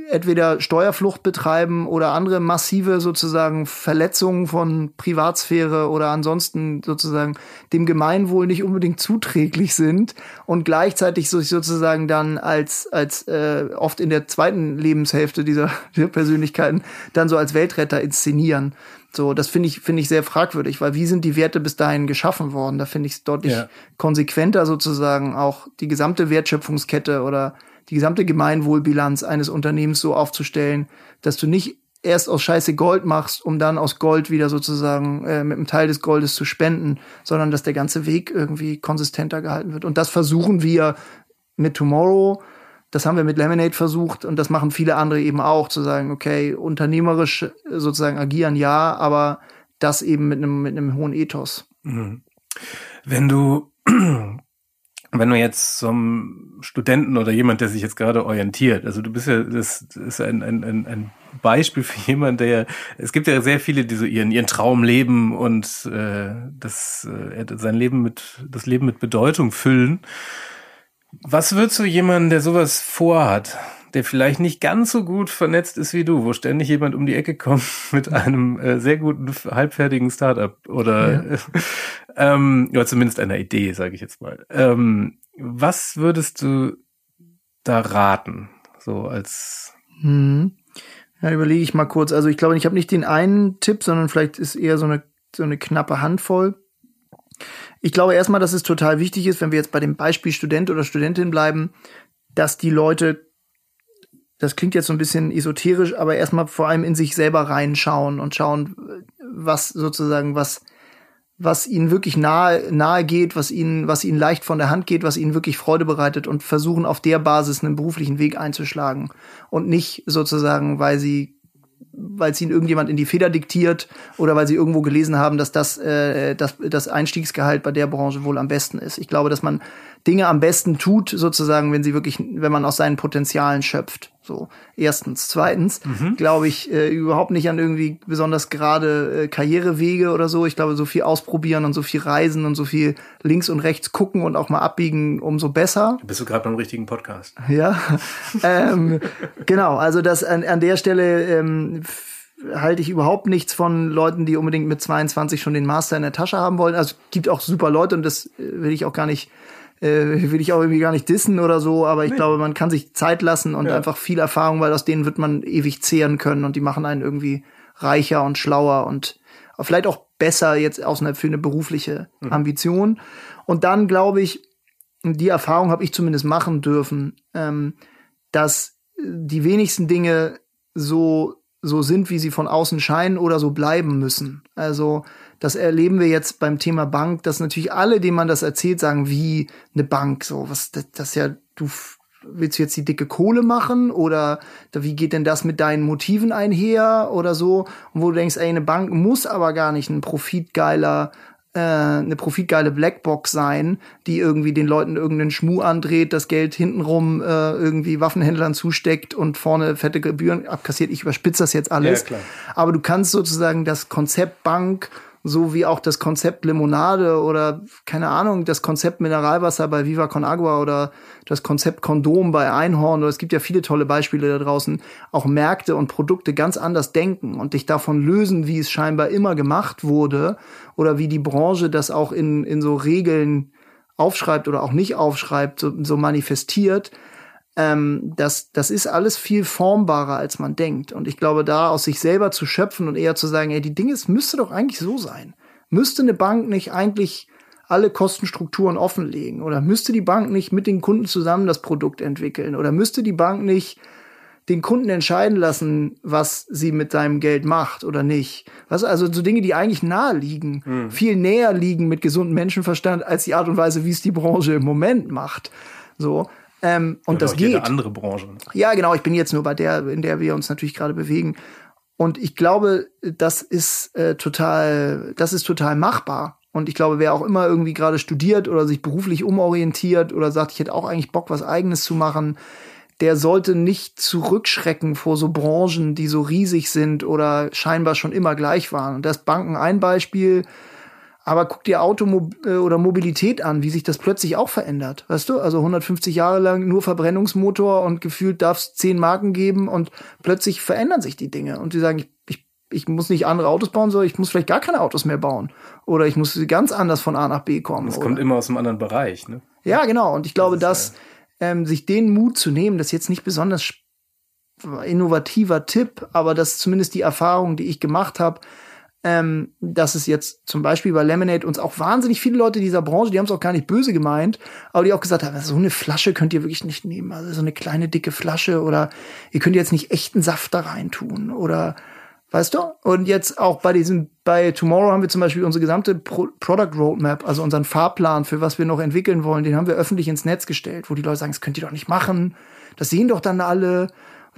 entweder Steuerflucht betreiben oder andere massive sozusagen Verletzungen von Privatsphäre oder ansonsten sozusagen dem Gemeinwohl nicht unbedingt zuträglich sind und gleichzeitig sich sozusagen dann als als äh, oft in der zweiten Lebenshälfte dieser Persönlichkeiten dann so als Weltretter inszenieren. So, das finde ich, finde ich sehr fragwürdig, weil wie sind die Werte bis dahin geschaffen worden? Da finde ich es deutlich ja. konsequenter sozusagen auch die gesamte Wertschöpfungskette oder die gesamte Gemeinwohlbilanz eines Unternehmens so aufzustellen, dass du nicht erst aus Scheiße Gold machst, um dann aus Gold wieder sozusagen äh, mit einem Teil des Goldes zu spenden, sondern dass der ganze Weg irgendwie konsistenter gehalten wird. Und das versuchen wir mit Tomorrow das haben wir mit Lemonade versucht und das machen viele andere eben auch, zu sagen, okay, unternehmerisch sozusagen agieren ja, aber das eben mit einem, mit einem hohen Ethos. Mhm. Wenn du, wenn du jetzt zum Studenten oder jemand, der sich jetzt gerade orientiert, also du bist ja, das ist ein, ein, ein, ein Beispiel für jemanden, der, es gibt ja sehr viele, die so ihren, ihren Traum leben und äh, das, äh, sein Leben mit, das Leben mit Bedeutung füllen. Was würdest du jemanden, der sowas vorhat, der vielleicht nicht ganz so gut vernetzt ist wie du, wo ständig jemand um die Ecke kommt mit einem äh, sehr guten, halbfertigen Startup oder, ja. ähm, oder zumindest einer Idee, sage ich jetzt mal. Ähm, was würdest du da raten, so als hm. Ja, überlege ich mal kurz. Also ich glaube, ich habe nicht den einen Tipp, sondern vielleicht ist eher so eine so eine knappe Handvoll. Ich glaube erstmal, dass es total wichtig ist, wenn wir jetzt bei dem Beispiel Student oder Studentin bleiben, dass die Leute, das klingt jetzt so ein bisschen esoterisch, aber erstmal vor allem in sich selber reinschauen und schauen, was sozusagen, was, was ihnen wirklich nahe, nahe geht, was ihnen, was ihnen leicht von der Hand geht, was ihnen wirklich Freude bereitet und versuchen auf der Basis einen beruflichen Weg einzuschlagen und nicht sozusagen, weil sie weil es ihnen irgendjemand in die Feder diktiert oder weil sie irgendwo gelesen haben, dass das, äh, das, das Einstiegsgehalt bei der Branche wohl am besten ist. Ich glaube, dass man Dinge am besten tut, sozusagen, wenn sie wirklich, wenn man aus seinen Potenzialen schöpft. So, erstens. Zweitens mhm. glaube ich äh, überhaupt nicht an irgendwie besonders gerade äh, Karrierewege oder so. Ich glaube, so viel ausprobieren und so viel reisen und so viel links und rechts gucken und auch mal abbiegen, umso besser. Bist du gerade beim richtigen Podcast? Ja. ähm, genau, also das an, an der Stelle ähm, halte ich überhaupt nichts von Leuten, die unbedingt mit 22 schon den Master in der Tasche haben wollen. Also gibt auch super Leute und das äh, will ich auch gar nicht äh, will ich auch irgendwie gar nicht dissen oder so, aber ich nee. glaube, man kann sich Zeit lassen und ja. einfach viel Erfahrung, weil aus denen wird man ewig zehren können und die machen einen irgendwie reicher und schlauer und vielleicht auch besser jetzt aus einer, für eine berufliche mhm. Ambition. Und dann glaube ich, die Erfahrung habe ich zumindest machen dürfen, ähm, dass die wenigsten Dinge so so sind, wie sie von außen scheinen oder so bleiben müssen. Also das erleben wir jetzt beim Thema Bank, dass natürlich alle, denen man das erzählt, sagen, wie eine Bank, so was, das, das ja, du willst du jetzt die dicke Kohle machen oder wie geht denn das mit deinen Motiven einher oder so? Und wo du denkst, ey, eine Bank muss aber gar nicht ein profitgeiler äh, eine profitgeile Blackbox sein, die irgendwie den Leuten irgendeinen Schmuh andreht, das Geld hintenrum äh, irgendwie Waffenhändlern zusteckt und vorne fette Gebühren abkassiert. Ich überspitze das jetzt alles. Ja, Aber du kannst sozusagen das Konzept Bank so wie auch das Konzept Limonade oder keine Ahnung, das Konzept Mineralwasser bei Viva Con Agua oder das Konzept Kondom bei Einhorn. Oder es gibt ja viele tolle Beispiele da draußen, auch Märkte und Produkte ganz anders denken und dich davon lösen, wie es scheinbar immer gemacht wurde oder wie die Branche das auch in, in so Regeln aufschreibt oder auch nicht aufschreibt, so, so manifestiert ähm, das, das ist alles viel formbarer, als man denkt. Und ich glaube, da aus sich selber zu schöpfen und eher zu sagen, ey, die Dinge, es müsste doch eigentlich so sein. Müsste eine Bank nicht eigentlich alle Kostenstrukturen offenlegen? Oder müsste die Bank nicht mit den Kunden zusammen das Produkt entwickeln? Oder müsste die Bank nicht den Kunden entscheiden lassen, was sie mit seinem Geld macht oder nicht. Was also so Dinge, die eigentlich nahe liegen, hm. viel näher liegen mit gesundem Menschenverstand als die Art und Weise, wie es die Branche im Moment macht. So. Ähm, und Oder das geht. Jede andere Branche. Ja, genau. Ich bin jetzt nur bei der, in der wir uns natürlich gerade bewegen. Und ich glaube, das ist äh, total, das ist total machbar. Und ich glaube, wer auch immer irgendwie gerade studiert oder sich beruflich umorientiert oder sagt, ich hätte auch eigentlich Bock, was Eigenes zu machen, der sollte nicht zurückschrecken vor so Branchen, die so riesig sind oder scheinbar schon immer gleich waren. Und das Banken ein Beispiel. Aber guck dir Auto äh, oder Mobilität an, wie sich das plötzlich auch verändert. Weißt du, also 150 Jahre lang nur Verbrennungsmotor und gefühlt darf es zehn Marken geben und plötzlich verändern sich die Dinge. Und die sagen, ich, ich, ich muss nicht andere Autos bauen, sondern ich muss vielleicht gar keine Autos mehr bauen. Oder ich muss ganz anders von A nach B kommen. Das kommt immer aus einem anderen Bereich, ne? Ja, genau. Und ich glaube, das dass ähm, sich den Mut zu nehmen, das ist jetzt nicht besonders innovativer Tipp, aber das ist zumindest die Erfahrung, die ich gemacht habe, ähm, dass es jetzt zum Beispiel bei Lemonade uns auch wahnsinnig viele Leute dieser Branche, die haben es auch gar nicht böse gemeint, aber die auch gesagt haben, so eine Flasche könnt ihr wirklich nicht nehmen, also so eine kleine dicke Flasche oder ihr könnt jetzt nicht echten Saft da rein tun oder Weißt du? Und jetzt auch bei diesem, bei Tomorrow haben wir zum Beispiel unsere gesamte Pro Product Roadmap, also unseren Fahrplan, für was wir noch entwickeln wollen, den haben wir öffentlich ins Netz gestellt, wo die Leute sagen, das könnt ihr doch nicht machen. Das sehen doch dann alle,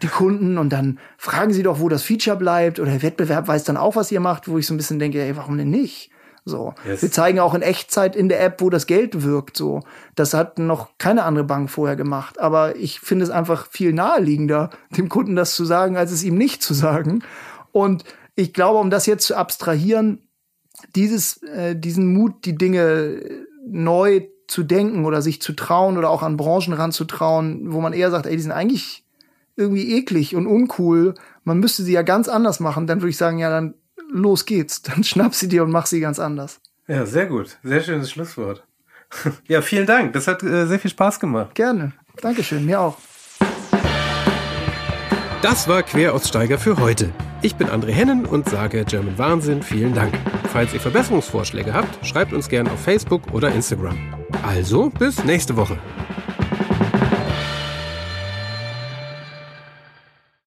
die Kunden, und dann fragen sie doch, wo das Feature bleibt, oder der Wettbewerb weiß dann auch, was ihr macht, wo ich so ein bisschen denke, ey, warum denn nicht? So. Yes. Wir zeigen auch in Echtzeit in der App, wo das Geld wirkt, so. Das hat noch keine andere Bank vorher gemacht. Aber ich finde es einfach viel naheliegender, dem Kunden das zu sagen, als es ihm nicht zu sagen. Und ich glaube, um das jetzt zu abstrahieren, dieses, äh, diesen Mut, die Dinge neu zu denken oder sich zu trauen oder auch an Branchen ranzutrauen, wo man eher sagt, ey, die sind eigentlich irgendwie eklig und uncool. Man müsste sie ja ganz anders machen. Dann würde ich sagen, ja, dann los geht's. Dann schnapp sie dir und mach sie ganz anders. Ja, sehr gut. Sehr schönes Schlusswort. ja, vielen Dank. Das hat äh, sehr viel Spaß gemacht. Gerne. Dankeschön. Mir auch. Das war Queraussteiger für heute. Ich bin André Hennen und sage German Wahnsinn vielen Dank. Falls ihr Verbesserungsvorschläge habt, schreibt uns gerne auf Facebook oder Instagram. Also bis nächste Woche.